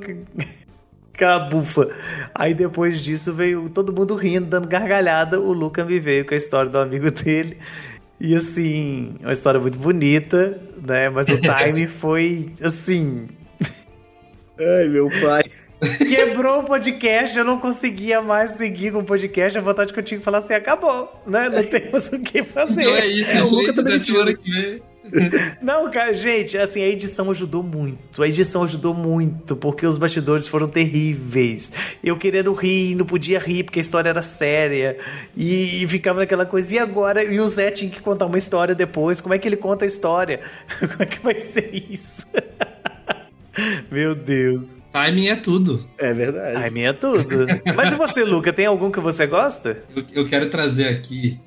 S1: aquela bufa. Aí depois disso veio todo mundo rindo, dando gargalhada. O Luca me veio com a história do amigo dele. E assim, uma história muito bonita, né? Mas o time foi assim.
S3: Ai, meu pai.
S1: Quebrou o podcast, eu não conseguia mais seguir com o podcast. A vontade que eu tinha que falar assim: acabou, né? Não temos o que fazer.
S2: Então é isso,
S3: É, o Luca
S2: gente.
S3: tá demitido.
S2: semana que vem.
S1: Não, cara, gente, assim, a edição ajudou muito. A edição ajudou muito, porque os bastidores foram terríveis. Eu querendo rir, não podia rir, porque a história era séria. E, e ficava naquela coisa, e agora? E o Zé tinha que contar uma história depois. Como é que ele conta a história? Como é que vai ser isso? Meu Deus.
S2: Timing é tudo.
S3: É verdade.
S1: Timing é tudo. Mas e você, Luca? Tem algum que você gosta?
S2: Eu, eu quero trazer aqui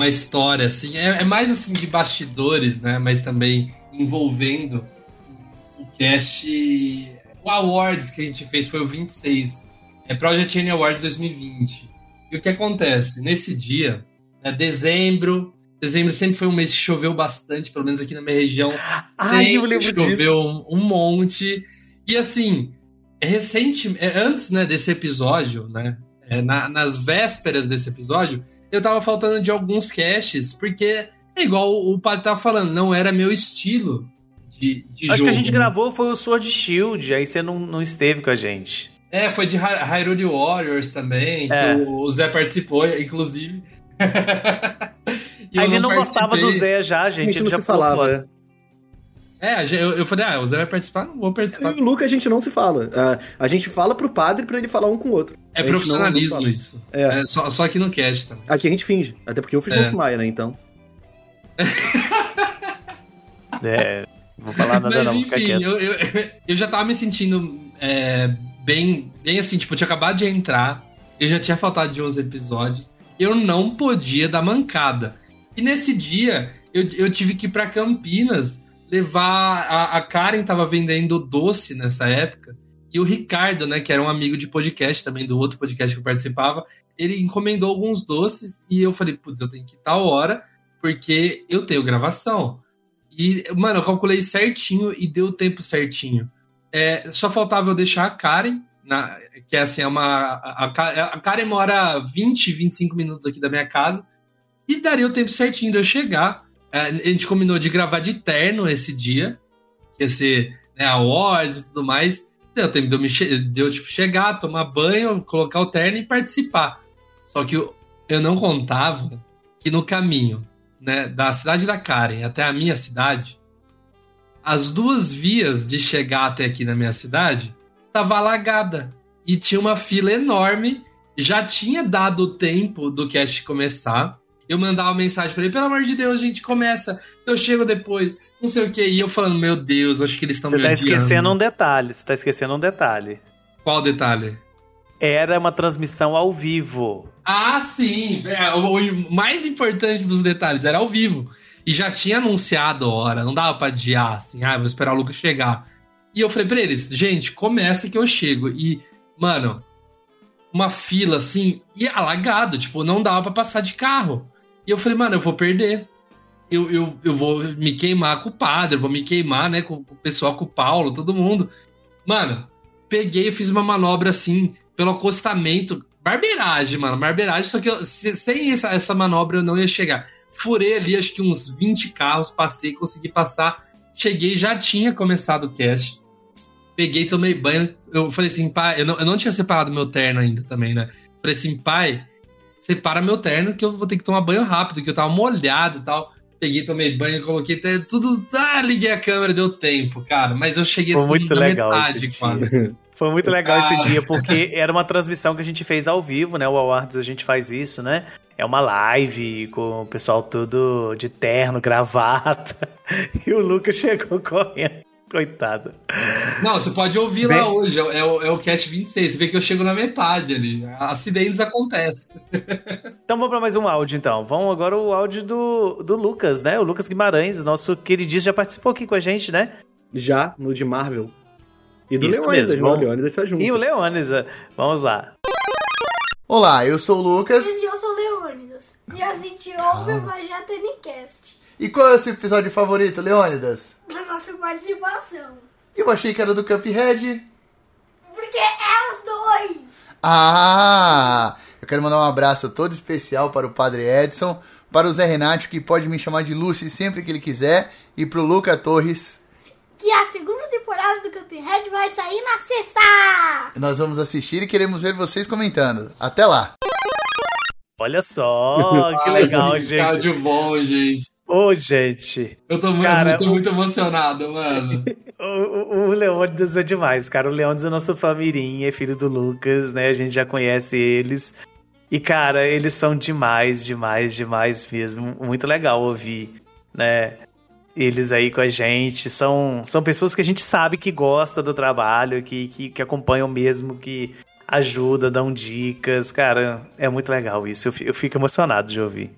S2: uma história, assim, é, é, mais assim de bastidores, né? Mas também envolvendo o cast. O Awards que a gente fez foi o 26. É Project N Awards 2020. E o que acontece? Nesse dia, né, dezembro, Dezembro sempre foi um mês que choveu bastante, pelo menos aqui na minha região.
S1: Ai,
S2: sempre choveu um, um, monte. E assim, é recente, é, antes né, desse episódio, né? É, na, nas vésperas desse episódio, eu tava faltando de alguns caches, porque é igual o Padre tava falando, não era meu estilo de, de
S1: Acho
S2: jogo.
S1: que a gente gravou foi o Sword Shield, aí você não, não esteve com a gente.
S2: É, foi de Hyrule Warriors também,
S1: É.
S2: que o, o Zé participou, inclusive. E
S1: Aí ele não gostava do. Zé já,
S3: A
S1: gente. ele
S3: não
S1: já
S3: falava,
S1: fora.
S3: é.
S2: Eu, eu falei, ah, o Zé vai participar? Não vou participar.
S3: E o Luca a gente não se fala. Ah, a gente fala pro padre pra ele falar um com o outro.
S2: É profissionalismo
S3: não
S2: isso.
S3: É.
S2: É, só, só aqui no cast também.
S3: Aqui a gente finge. Até porque eu fiz
S2: É.
S3: Wolf Maia, né? Então.
S1: É, vou falar nada
S2: Mas
S1: não,
S2: enfim, eu, eu, eu já tava me sentindo é, bem, bem assim, tipo, eu tinha acabado de entrar, eu já tinha faltado de uns episódios, eu não podia dar mancada. E nesse dia, eu, eu tive que ir pra Campinas levar. A, a Karen tava vendendo doce nessa época. E o Ricardo, né, que era um amigo de podcast também, do outro podcast que eu participava, ele encomendou alguns doces e eu falei, putz, eu tenho que ir tal hora, porque eu tenho gravação. E, mano, eu calculei certinho e deu o tempo certinho. É, só faltava eu deixar a Karen, na, que é assim, é uma. A, a, Karen mora 20, 25 minutos aqui da minha casa, e daria o tempo certinho de eu chegar. É, a gente combinou de gravar de terno esse dia, que ia ser né, awards e tudo mais. Deu tempo de eu, me de eu tipo, chegar, tomar banho, colocar o terno e participar. Só que eu, eu não contava que no caminho né, da cidade da Karen até a minha cidade, as duas vias de chegar até aqui na minha cidade tava alagada e tinha uma fila enorme. Já tinha dado o tempo do cast começar. Eu mandava uma mensagem pra ele, pelo amor de Deus, gente, começa. Eu chego depois, não sei o que. E eu falando, meu Deus, acho que eles estão
S1: Você
S2: me
S1: tá
S2: odiando.
S1: esquecendo um detalhe, você tá esquecendo um detalhe.
S2: Qual detalhe?
S1: Era uma transmissão ao vivo.
S2: Ah, sim. É, o, o mais importante dos detalhes era ao vivo. E já tinha anunciado a hora, não dava pra adiar, assim, ah, vou esperar o Lucas chegar. E eu falei pra eles, gente, começa que eu chego. E, mano, uma fila assim, e alagado, tipo, não dava pra passar de carro. E eu falei, mano, eu vou perder. Eu, eu, eu vou me queimar com o padre, vou me queimar, né, com, o pessoal, com o Paulo, todo mundo. Mano, peguei e fiz uma manobra assim, pelo acostamento. Barbeiragem, mano, barbeiragem. Só que eu- se- sem essa, essa manobra eu não ia chegar. Furei ali, acho que uns 20 carros, passei, consegui passar. Cheguei, já tinha começado o cast. Peguei, tomei banho. Eu falei assim, pai, eu não, eu não tinha separado meu terno ainda também, né? Falei assim, pai, separa meu terno que eu vou ter que tomar banho rápido, que eu tava molhado e tal. Peguei, tomei banho, coloquei tudo. Ah, liguei a câmera, deu tempo, cara. Mas eu cheguei
S1: Foi
S2: assim
S1: muito legal
S2: metade, quase.
S1: Foi muito legal
S2: Ah.
S1: esse dia, porque era uma transmissão que a gente fez ao vivo, né? O Awards a gente faz isso, né? É uma live com o pessoal todo de terno, gravata. E o Lucas chegou correndo. Coitado.
S2: Não, você pode ouvir
S1: Bem-
S2: lá hoje, é, o- é o, é o Cast 26. Você vê que eu chego na metade ali. Acidentes acontecem.
S1: Então vamos para mais um áudio, então. Vamos agora o áudio do, do Lucas, né? O Lucas Guimarães, nosso queridíssimo, já participou aqui com a gente, né?
S3: Já, no de Marvel. E do
S1: Isso
S3: Leônidas,
S1: mesmo.
S3: né? O Leônidas tá junto.
S1: E o eh, vamos lá.
S12: Olá, eu sou o Lucas.
S13: E eu sou Leônidas. E a gente ouve o Projeto Ncast.
S12: E qual é o seu episódio favorito, Leônidas?
S13: Da nossa participação.
S12: Eu achei que era do Cuphead.
S13: Porque é os dois.
S12: Ah! Eu quero mandar um abraço todo especial para o Padre Edson, para o Zé Renato, que pode me chamar de Lucy sempre que ele quiser, e pro Luca Torres.
S13: Que a segunda temporada do Cuphead vai sair na sexta.
S12: Nós vamos assistir e queremos ver vocês comentando. Até lá!
S1: Olha só, que legal,
S2: Ai,
S1: gente.
S2: Cádio bom, gente.
S1: Ô, gente.
S2: Eu tô muito,
S1: Cara,
S2: muito,
S1: o-
S2: emocionado, mano.
S1: O, o, o Leônidas é demais, cara. O Leônidas é nosso família, é filho do Lucas, né? A gente já conhece eles. E, cara, eles são demais, demais, demais mesmo. Muito legal ouvir, né? eles aí com a gente. São, são pessoas que a gente sabe que gosta do trabalho, que, que, que acompanham mesmo, que ajuda, dão dicas. Cara, é muito legal isso. Eu fico emocionado de ouvir.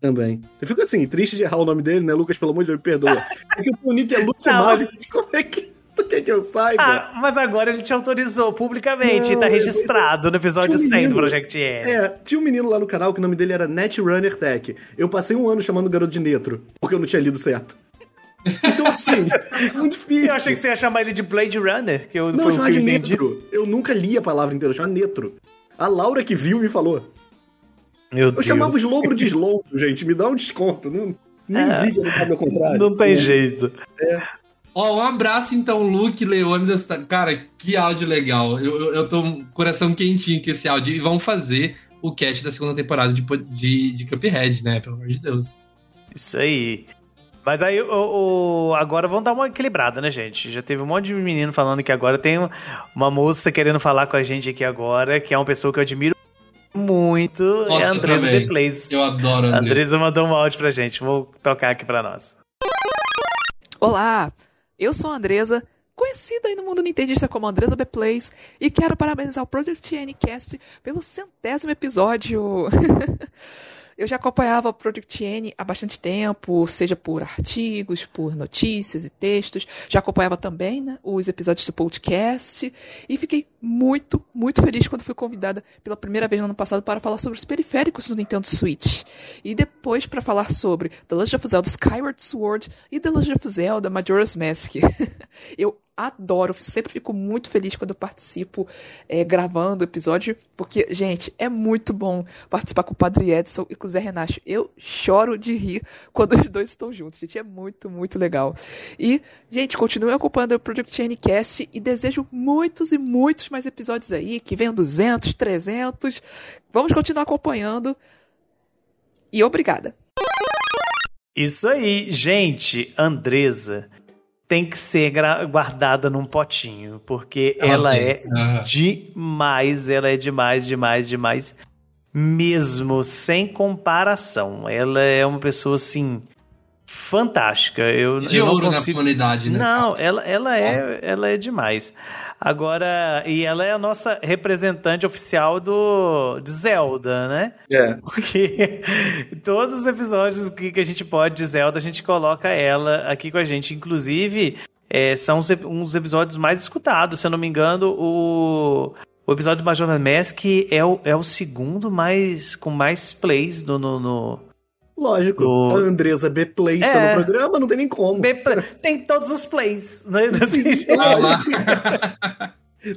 S3: Também. Eu fico assim, triste de errar o nome dele, né, Lucas? Pelo amor de Deus, me perdoa. Porque o bonito é
S1: Não, mas-
S3: Marques. Como é que tu quer que eu saiba?
S1: Ah, mas agora ele te autorizou publicamente,
S3: Não,
S1: tá
S3: é-
S1: registrado no episódio
S3: um
S1: 100 do
S3: menino-
S1: Project N.
S3: É, tinha um menino lá no canal que o nome dele era Netrunner Tech. Eu passei um ano chamando o garoto de Netro, porque eu não tinha lido certo. Então, assim, é muito difícil.
S1: Eu achei que você ia chamar ele de Blade Runner, que eu
S3: Não,
S1: foi o
S3: chamar de. Netro. Eu nunca li a palavra inteira, eu chamava Netro. A Laura que viu me falou.
S1: Meu
S3: Eu
S1: Deus.
S3: chamava os lobos de Slow, gente, me dá um desconto. Não, nem
S1: É.
S3: não sabe ao contrário.
S1: Não tem jeito.
S2: Ó, um abraço então, Luke Leônidas. Tá- Cara, que áudio legal. Eu, eu, eu tô com o coração quentinho com esse áudio. E vamos fazer o cast da segunda temporada de, de, de Cuphead, né? Pelo amor de Deus.
S1: Isso aí. Mas aí, o, o- agora vamos dar uma equilibrada, né, gente? Já teve um monte de menino falando que agora tem uma moça querendo falar com a gente aqui agora, que é uma pessoa que eu admiro muito, é
S2: Nossa,
S1: a
S2: eu
S1: Andresa
S2: também.
S1: The Place.
S2: Eu adoro Andresa.
S1: Andresa mandou um áudio pra gente, vou tocar aqui pra nós.
S14: Olá, eu sou a Andresa, conhecida aí no mundo nintendista como Andresa B Plays, e quero parabenizar o Project N-Cast pelo centésimo episódio. eu já acompanhava o Project N há bastante tempo, seja por artigos, por notícias e textos. Já acompanhava também né, os episódios do podcast e fiquei muito, muito feliz quando fui convidada pela primeira vez no ano passado para falar sobre os periféricos do Nintendo Switch. E depois para falar sobre The Legend of Zelda Skyward Sword e The Legend of Zelda Majora's Mask. eu adoro, sempre fico muito feliz quando participo é, gravando o episódio, porque, gente, é muito bom participar com o Padre Edson e com o Zé Renato. Eu choro de rir quando os dois estão juntos, gente, é muito, muito legal. E, gente, continue acompanhando o Project Ncast e desejo muitos e muitos mais episódios aí, que venham 200, 300. Vamos continuar acompanhando. E obrigada.
S1: Isso aí, gente, Andresa tem que ser guardada num potinho, porque
S2: Ela
S1: ela é
S2: Aham.
S1: demais, ela é demais, demais, demais, mesmo sem comparação. Ela é uma pessoa assim fantástica. Eu,
S2: De
S1: eu não
S2: ouro na
S1: consigo...
S2: comunidade, né?
S1: Não, ela, ela é, ela é demais. Agora, e ela é a nossa representante oficial do de Zelda, né?
S3: É.
S1: Porque todos os episódios que, que a gente pode de Zelda, a gente coloca ela aqui com a gente. Inclusive, é, são uns, uns episódios mais escutados. Se eu não me engano, o, o episódio do Majora's Mask é o, é o segundo mais com mais plays no. no, no-
S3: Lógico.
S1: do-
S3: A Andresa B. Play está
S1: É.
S3: no programa, não tem nem como.
S1: B- Tem todos os plays. Né? Não tem jeito.
S2: Ah, lá.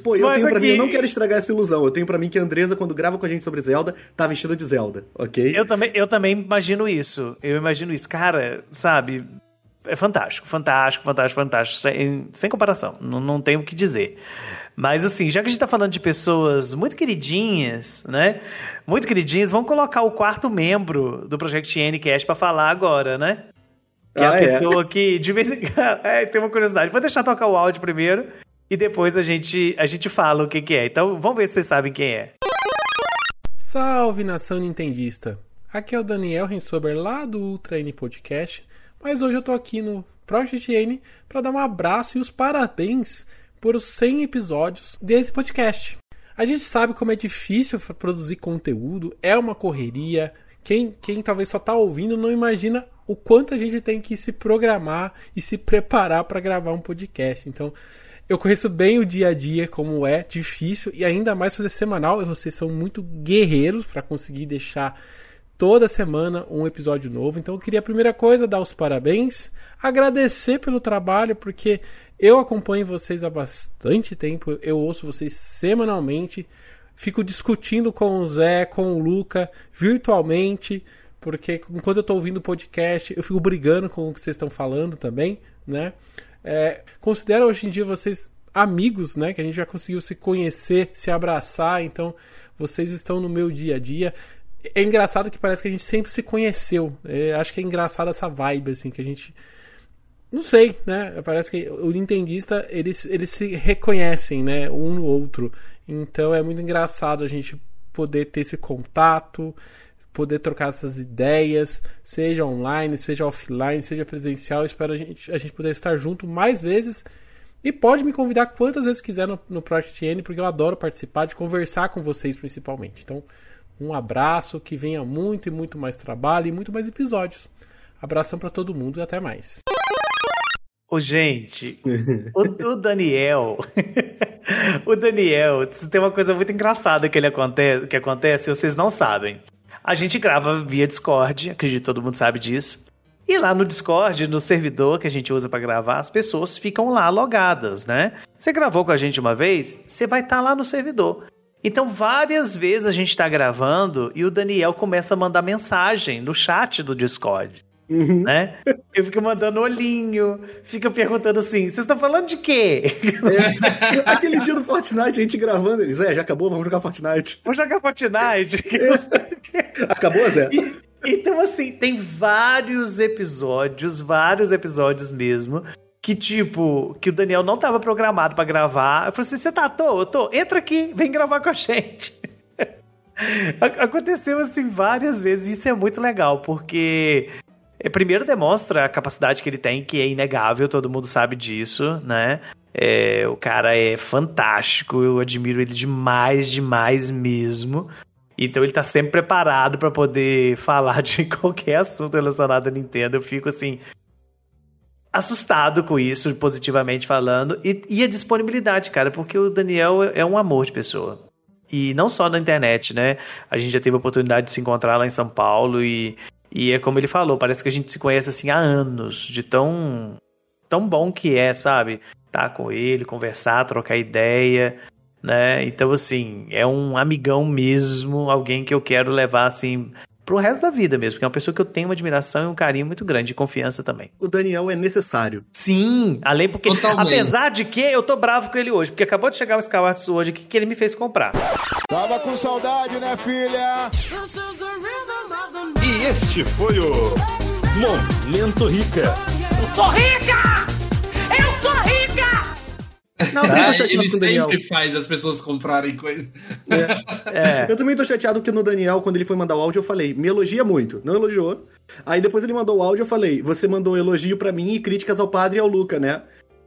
S3: Pô, eu
S1: Mas
S3: tenho pra
S1: aqui-
S3: mim, eu não quero estragar essa ilusão. Eu tenho pra mim que a Andresa, quando grava com a gente sobre Zelda, tá vestida de Zelda, ok?
S1: Eu também, eu também imagino isso. Eu imagino isso. Cara, sabe? É fantástico, fantástico, fantástico, fantástico. Sem, sem comparação. Não, não tenho o que dizer. Mas assim, já que a gente tá falando de pessoas muito queridinhas, né? Muito queridinhas, vamos colocar o quarto membro do Project Ncast pra falar agora, né? Que é
S3: Ah,
S1: a
S3: é?
S1: pessoa que de vez em quando. É, tem uma curiosidade. Vou deixar tocar o áudio primeiro e depois a gente, a gente fala o que, que é. Então vamos ver se vocês sabem quem é.
S15: Salve nação nintendista! Aqui é o Daniel Rensober lá do Ultra N Podcast, mas hoje eu tô aqui no Project N para dar um abraço e os parabéns por os 100 episódios desse podcast. A gente sabe como é difícil produzir conteúdo, é uma correria. Quem, quem talvez só tá ouvindo não imagina o quanto a gente tem que se programar e se preparar para gravar um podcast. Então, eu conheço bem o dia a dia, como é difícil, e ainda mais fazer semanal. e Vocês são muito guerreiros para conseguir deixar toda semana um episódio novo. Então eu queria a primeira coisa dar os parabéns, agradecer pelo trabalho, porque eu acompanho vocês há bastante tempo, eu ouço vocês semanalmente, fico discutindo com o Zé, com o Luca, virtualmente, porque enquanto eu estou ouvindo o podcast, eu fico brigando com o que vocês estão falando também, né? É, considero hoje em dia vocês amigos, né? Que a gente já conseguiu se conhecer, se abraçar, então vocês estão no meu dia a dia. É engraçado que parece que a gente sempre se conheceu. É, acho que é engraçado essa vibe, assim, que a gente. Não sei, né? Parece que o nintendista, eles, eles se reconhecem, né? Um no outro. Então é muito engraçado a gente poder ter esse contato, poder trocar essas ideias, seja online, seja offline, seja presencial. Espero a gente, a gente poder estar junto mais vezes. E pode me convidar quantas vezes quiser no, no Project N, porque eu adoro participar, de conversar com vocês principalmente. Então, um abraço, que venha muito e muito mais trabalho e muito mais episódios. Abração para todo mundo e até mais.
S1: Ô, gente, o, o Daniel. o Daniel, tem uma coisa muito engraçada que, ele acontece, que acontece, vocês não sabem. A gente grava via Discord, acredito que todo mundo sabe disso. E lá no Discord, no servidor que a gente usa para gravar, as pessoas ficam lá logadas, né? Você gravou com a gente uma vez, você vai estar tá lá no servidor. Então, várias vezes a gente está gravando e o Daniel começa a mandar mensagem no chat do Discord. Uhum. Né? Eu fico mandando olhinho, fica perguntando assim: vocês estão falando de quê?
S3: É, aquele dia do Fortnite, a gente gravando, eles, é, já acabou, vamos jogar Fortnite.
S1: Vamos jogar Fortnite.
S3: acabou, Zé?
S1: E, então, assim, tem vários episódios, vários episódios mesmo, que tipo, que o Daniel não tava programado para gravar. Eu falei assim: você tá à toa? Eu tô, entra aqui, vem gravar com a gente. Aconteceu assim várias vezes, isso é muito legal, porque é, primeiro demonstra a capacidade que ele tem, que é inegável, todo mundo sabe disso, né? É, o cara é fantástico, eu admiro ele demais, demais mesmo. Então ele tá sempre preparado para poder falar de qualquer assunto relacionado à Nintendo. Eu fico assim assustado com isso, positivamente falando, e, e a disponibilidade, cara, porque o Daniel é um amor de pessoa. E não só na internet, né? A gente já teve a oportunidade de se encontrar lá em São Paulo e e é como ele falou, parece que a gente se conhece assim há anos, de tão tão bom que é, sabe? Tá com ele, conversar, trocar ideia, né? Então assim, é um amigão mesmo, alguém que eu quero levar assim pro resto da vida mesmo, porque é uma pessoa que eu tenho uma admiração e um carinho muito grande, de confiança também.
S3: O Daniel é necessário.
S1: Sim, além porque, Totalmente. apesar de que eu tô bravo com ele hoje, porque acabou de chegar o Skyward hoje que, que ele me fez comprar.
S16: Tava com saudade, né, filha?
S17: E este foi o Momento Rica.
S13: Eu sou rica! Eu!
S2: Não, ah, ele sempre faz as pessoas comprarem coisas.
S3: É. É. Eu também tô chateado porque no Daniel, quando ele foi mandar o áudio, eu falei, me elogia muito. Não elogiou. Aí depois ele mandou o áudio, eu falei, você mandou elogio para mim e críticas ao padre e ao Luca, né?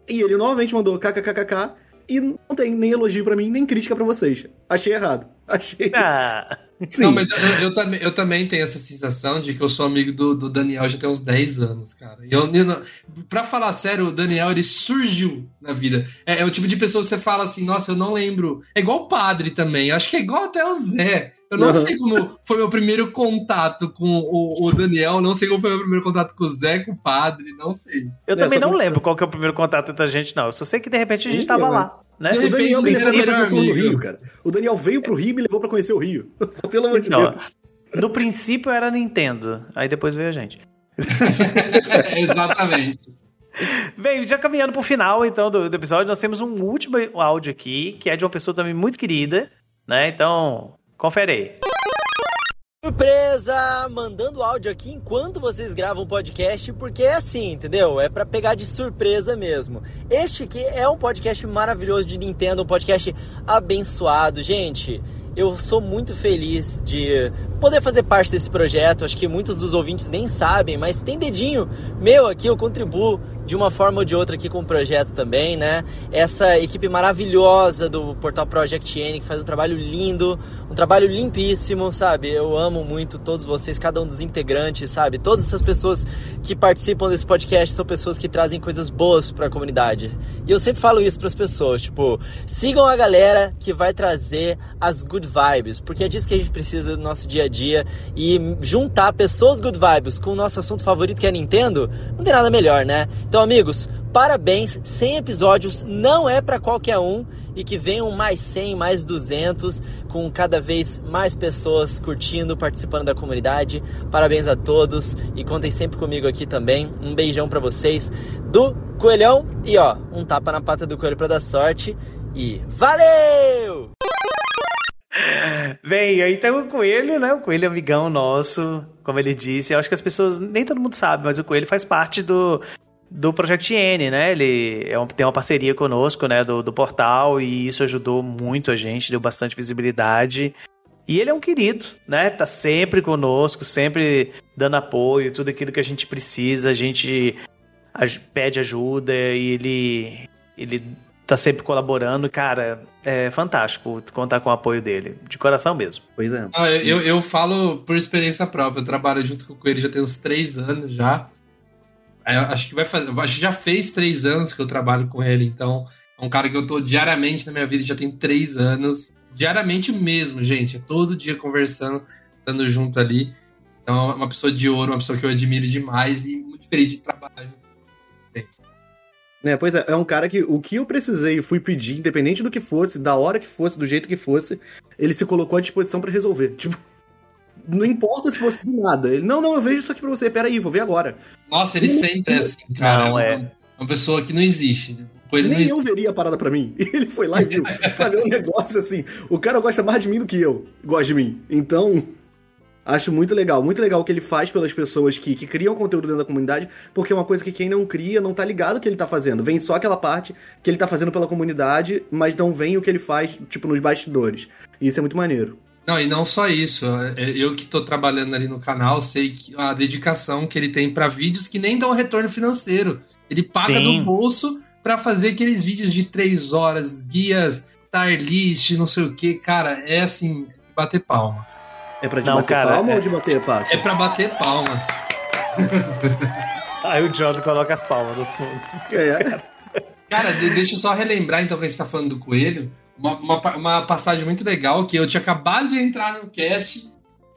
S3: E ele novamente mandou kkkk e não tem nem elogio para mim, nem crítica para vocês. Achei errado. Achei.
S1: Ah.
S2: Sim. Não, mas eu, eu, também, eu também tenho essa sensação de que eu sou amigo do, do Daniel já tem uns 10 anos, cara. E eu, eu, pra falar sério, o Daniel, ele surgiu na vida. É, é, o tipo de pessoa que você fala assim, nossa, eu não lembro. É igual o padre também. Acho que é igual até o Zé. Eu não uhum. sei como foi meu primeiro contato com o, o, Daniel, não sei como foi meu primeiro contato com o Zé, com o padre, não sei.
S1: Eu é, também não lembro qual que é o primeiro contato entre a gente, não. Eu só sei que de repente a gente estava lá. Né?
S3: O Daniel me levou pro Rio, cara. O Daniel veio pro Rio e me levou pra conhecer o Rio. Pelo amor de não. Deus.
S1: No princípio era Nintendo, aí depois veio a gente.
S2: Exatamente.
S1: Bem, já caminhando pro final, então, do, do, episódio, nós temos um último áudio aqui, que é de uma pessoa também muito querida, né? Então, confere aí.
S18: Surpresa! Mandando áudio aqui enquanto vocês gravam o podcast, porque é assim, entendeu? É para pegar de surpresa mesmo. Este aqui é um podcast maravilhoso de Nintendo, um podcast abençoado. Gente, eu sou muito feliz de poder fazer parte desse projeto. Acho que muitos dos ouvintes nem sabem, mas tem dedinho meu aqui, eu contribuo de uma forma ou de outra aqui com o projeto também, né? Essa equipe maravilhosa do portal Project N que faz um trabalho lindo, um trabalho limpíssimo, sabe? Eu amo muito todos vocês, cada um dos integrantes, sabe? Todas essas pessoas que participam desse podcast são pessoas que trazem coisas boas para a comunidade. E eu sempre falo isso para as pessoas, tipo, sigam a galera que vai trazer as good vibes, porque é disso que a gente precisa no nosso dia a dia e juntar pessoas good vibes com o nosso assunto favorito que é Nintendo, não tem nada melhor, né? Então, amigos, parabéns, 100 episódios não é para qualquer um e que venham mais 100, mais 200, com cada vez mais pessoas curtindo, participando da comunidade. Parabéns a todos e contem sempre comigo aqui também. Um beijão para vocês do Coelhão e ó, um tapa na pata do coelho para dar sorte e valeu!
S1: Bem, aí tem o Coelho, né? O Coelho é amigão nosso, como ele disse. Eu acho que as pessoas, nem todo mundo sabe, mas o Coelho faz parte do, do Project N, né? Ele é um, tem uma parceria conosco, né? Do, do portal, e isso ajudou muito a gente, deu bastante visibilidade. E ele é um querido, né? Tá sempre conosco, sempre dando apoio, tudo aquilo que a gente precisa, a gente aj- pede ajuda e ele, ele tá sempre colaborando. Cara, é fantástico contar com o apoio dele, de coração mesmo.
S3: Pois é.
S2: Ah, eu, eu, eu falo por experiência própria. Eu trabalho junto com Coelho já tem uns três anos já. Acho que vai fazer. Acho que já fez três anos que eu trabalho com ele, então é um cara que eu tô diariamente na minha vida, já tem três anos. Diariamente mesmo, gente. É todo dia conversando, estando junto ali. Então é uma pessoa de ouro, uma pessoa que eu admiro demais e muito feliz de trabalhar junto com ele.
S3: É, pois é, é um cara que o que eu precisei fui pedir, independente do que fosse, da hora que fosse, do jeito que fosse, ele se colocou à disposição pra resolver. Tipo, não importa se fosse do nada. Ele, não, não, eu vejo isso aqui pra você, peraí, vou ver agora.
S2: Nossa, ele sempre é assim, cara.
S1: Não,
S2: é uma, uma pessoa que não existe. Com ele não
S3: Nem
S2: existe.
S3: eu veria a parada pra mim. E ele foi lá e viu. Sabe, é um negócio assim. O cara gosta mais de mim do que eu gosto de mim. Então, acho muito legal. Muito legal o que ele faz pelas pessoas que, que criam conteúdo dentro da comunidade, porque é uma coisa que quem não cria não tá ligado o que ele tá fazendo. Vem só aquela parte que ele tá fazendo pela comunidade, mas não vem o que ele faz, tipo, nos bastidores. E isso é muito maneiro.
S2: Não, e não só isso. é, Eu que tô trabalhando ali no canal, sei que a dedicação que ele tem pra vídeos que nem dão retorno financeiro. Ele paga
S1: Sim.
S2: do bolso pra fazer aqueles vídeos de três horas, guias, tar list, não sei o que. Cara, é assim, bater palma.
S3: É pra te
S1: Não,
S3: bater
S1: cara,
S3: palma
S1: é-
S3: ou de bater pato?
S2: É pra bater palma.
S1: Aí o Jordan coloca as palmas no fundo.
S3: É.
S2: Cara, de- deixa eu só relembrar então que a gente tá falando do coelho. Uma, uma, uma passagem muito legal que eu tinha acabado de entrar no cast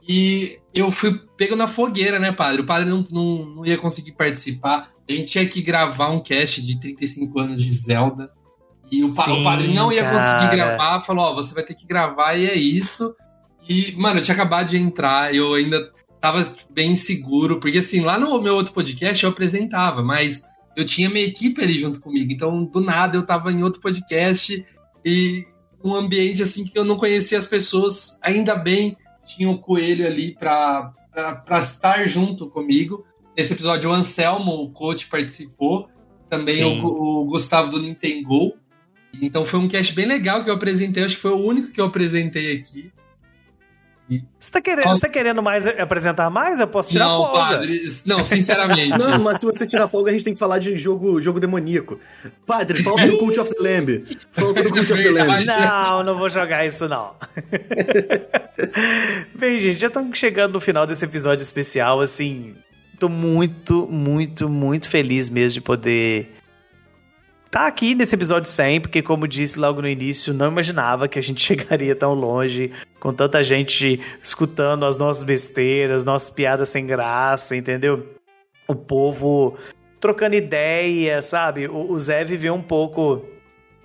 S2: e eu fui pego na fogueira, né, padre? O padre não, não, não ia conseguir participar. A gente tinha que gravar um cast de 35 anos de Zelda. E o,
S1: Sim,
S2: o padre não ia conseguir
S1: cara.
S2: gravar, falou: Ó, você vai ter que gravar e é isso. E, mano, eu tinha acabado de entrar, eu ainda tava bem inseguro, porque assim, lá no meu outro podcast eu apresentava, mas eu tinha minha equipe ali junto comigo, então do nada eu tava em outro podcast e um ambiente assim que eu não conhecia as pessoas, ainda bem tinha o Coelho ali pra estar junto comigo. Nesse episódio o Anselmo, o coach, participou, também o, o Gustavo do Nintendo. Então foi um cast bem legal que eu apresentei, acho que foi o único que eu apresentei aqui.
S1: Você tá querendo, você tá querendo mais apresentar mais? Eu posso tirar
S2: Não,
S1: folga.
S2: padre, não, sinceramente.
S3: Não, mas se você tirar folga, a gente tem que falar de jogo, jogo demoníaco. Padre, falta do Cult of the Lamb. Falta do Cult of the Lamb.
S1: Não, não vou jogar isso não. Bem, gente, já estamos chegando no final desse episódio especial, assim, tô muito, muito, muito feliz mesmo de poder estar aqui nesse episódio 100, porque como disse logo no início, não imaginava que a gente chegaria tão longe, com tanta gente escutando as nossas besteiras, nossas piadas sem graça, entendeu? O povo trocando ideia, sabe? O, o Zé viveu um pouco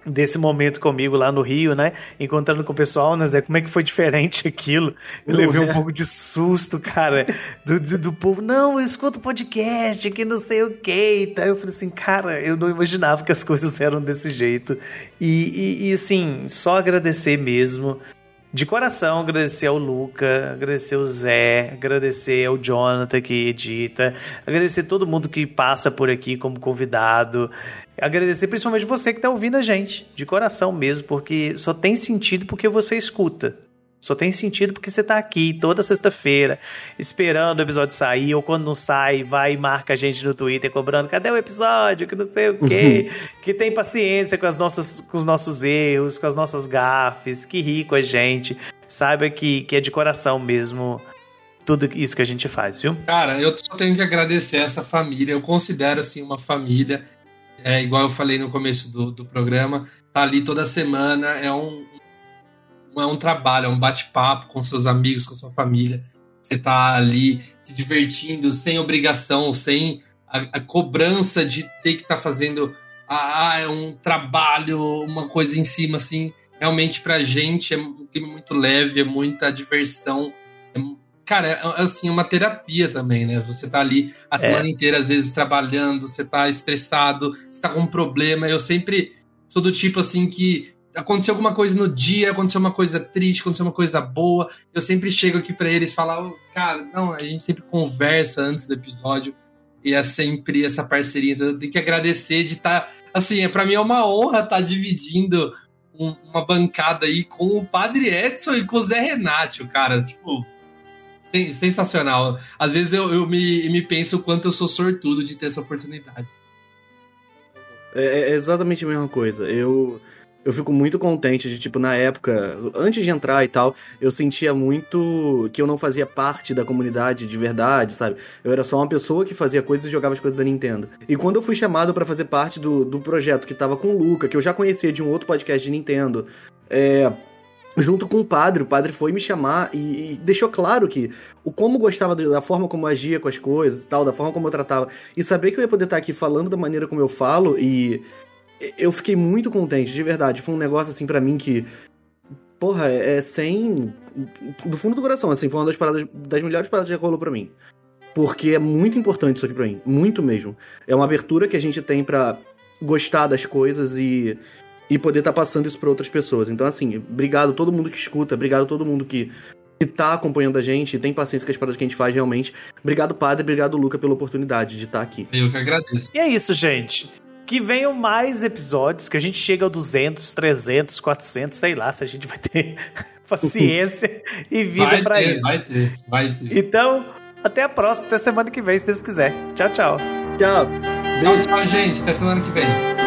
S1: desse momento comigo lá no Rio, né? Encontrando com o pessoal, né, Zé? Como é que foi diferente aquilo? Eu levei um pouco de susto, cara, do, do, do povo. Não, eu escuto podcast, que não sei o que e tal. Eu falei assim, cara, eu não imaginava que as coisas eram desse jeito. E, e, e assim, só agradecer mesmo. De coração, agradecer ao Luca, agradecer ao Zé, agradecer ao Jonathan que edita, agradecer todo mundo que passa por aqui como convidado, agradecer principalmente você que está ouvindo a gente, de coração mesmo, porque só tem sentido porque você escuta. Só tem sentido porque você tá aqui toda sexta-feira, esperando o episódio sair, ou quando não sai, vai e marca a gente no Twitter cobrando, cadê o episódio? Que não sei o quê. que tem paciência com, as nossas, com os nossos erros, com as nossas gafes, que ri com a gente. Saiba que, que é de coração mesmo tudo isso que a gente faz, viu?
S2: Cara, eu só tenho que agradecer essa família. Eu considero assim uma família. É, igual eu falei no começo do, do programa, tá ali toda semana. É um, é um trabalho, é um bate-papo com seus amigos, com sua família. Você tá ali se divertindo, sem obrigação, sem a, a cobrança de ter que estar fazendo ah, é um trabalho, uma coisa em cima, assim. Realmente pra gente é um clima muito leve, é muita diversão. É cara, é assim, uma terapia também, né? Você tá ali a
S1: É.
S2: semana inteira, às vezes, trabalhando, você tá estressado, você tá com um problema. Eu sempre sou do tipo assim que aconteceu alguma coisa no dia, aconteceu uma coisa triste, aconteceu uma coisa boa. Eu sempre chego aqui pra eles e falo, "Ô, cara, não, a gente sempre conversa antes do episódio. E é sempre essa parceria. Então, eu tenho que agradecer de estar. assim, é, pra mim é uma honra estar dividindo um- uma bancada aí com o Padre Edson e com o Zé Renato, cara. Tipo, sensacional. Às vezes eu, eu me, me penso o quanto eu sou sortudo de ter essa oportunidade.
S3: É, é exatamente a mesma coisa. Eu, eu fico muito contente de, tipo, na época, antes de entrar e tal, eu sentia muito que eu não fazia parte da comunidade de verdade, sabe? Eu era só uma pessoa que fazia coisas e jogava as coisas da Nintendo. E quando eu fui chamado pra fazer parte do, do projeto que tava com o Luca, que eu já conhecia de um outro podcast de Nintendo, é. Junto com o padre, o padre foi me chamar e, e deixou claro que o como gostava da forma como agia com as coisas e tal, da forma como eu tratava, e saber que eu ia poder estar aqui falando da maneira como eu falo e eu fiquei muito contente, de verdade. Foi um negócio assim pra mim que. Porra, é sem. Do fundo do coração, assim, foi uma das paradas. Das melhores paradas que já rolou pra mim. Porque é muito importante isso aqui pra mim. Muito mesmo. É uma abertura que a gente tem pra gostar das coisas e. E poder estar passando isso pra outras pessoas. Então, assim, obrigado a todo mundo que escuta, obrigado a todo mundo que, que tá acompanhando a gente e tem paciência com as paradas que a gente faz realmente. Obrigado, padre, obrigado, Luca, pela oportunidade de estar aqui.
S2: Eu que agradeço.
S1: E é isso, gente. Que venham mais episódios, que a gente chega ao 200, 300, 400, sei lá, se a gente vai ter paciência e vida
S2: ter,
S1: isso.
S2: vai ter, vai ter.
S1: Então, até a próxima, até semana que vem, se Deus quiser. Tchau, tchau.
S3: Tchau.
S2: Tchau, tchau, gente. Até semana que vem.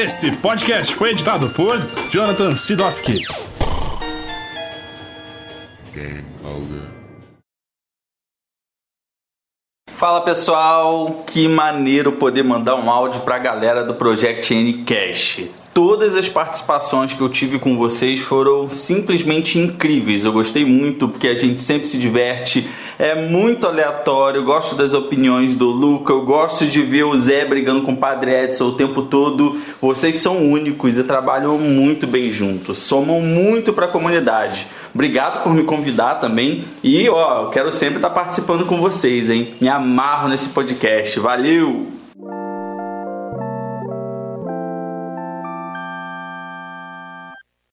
S17: Esse podcast foi editado por Jonathan Sidoski.
S19: Fala pessoal, que maneiro poder mandar um áudio pra galera do Project N Cash. Todas as participações que eu tive com vocês foram simplesmente incríveis. Eu gostei muito porque a gente sempre se diverte, é muito aleatório. Eu gosto das opiniões do Luca, eu gosto de ver o Zé brigando com o Padre Edson o tempo todo. Vocês são únicos e trabalham muito bem juntos, somam muito pra comunidade. Obrigado por me convidar também. E ó, eu quero sempre estar participando com vocês, hein? Me amarro nesse podcast. Valeu!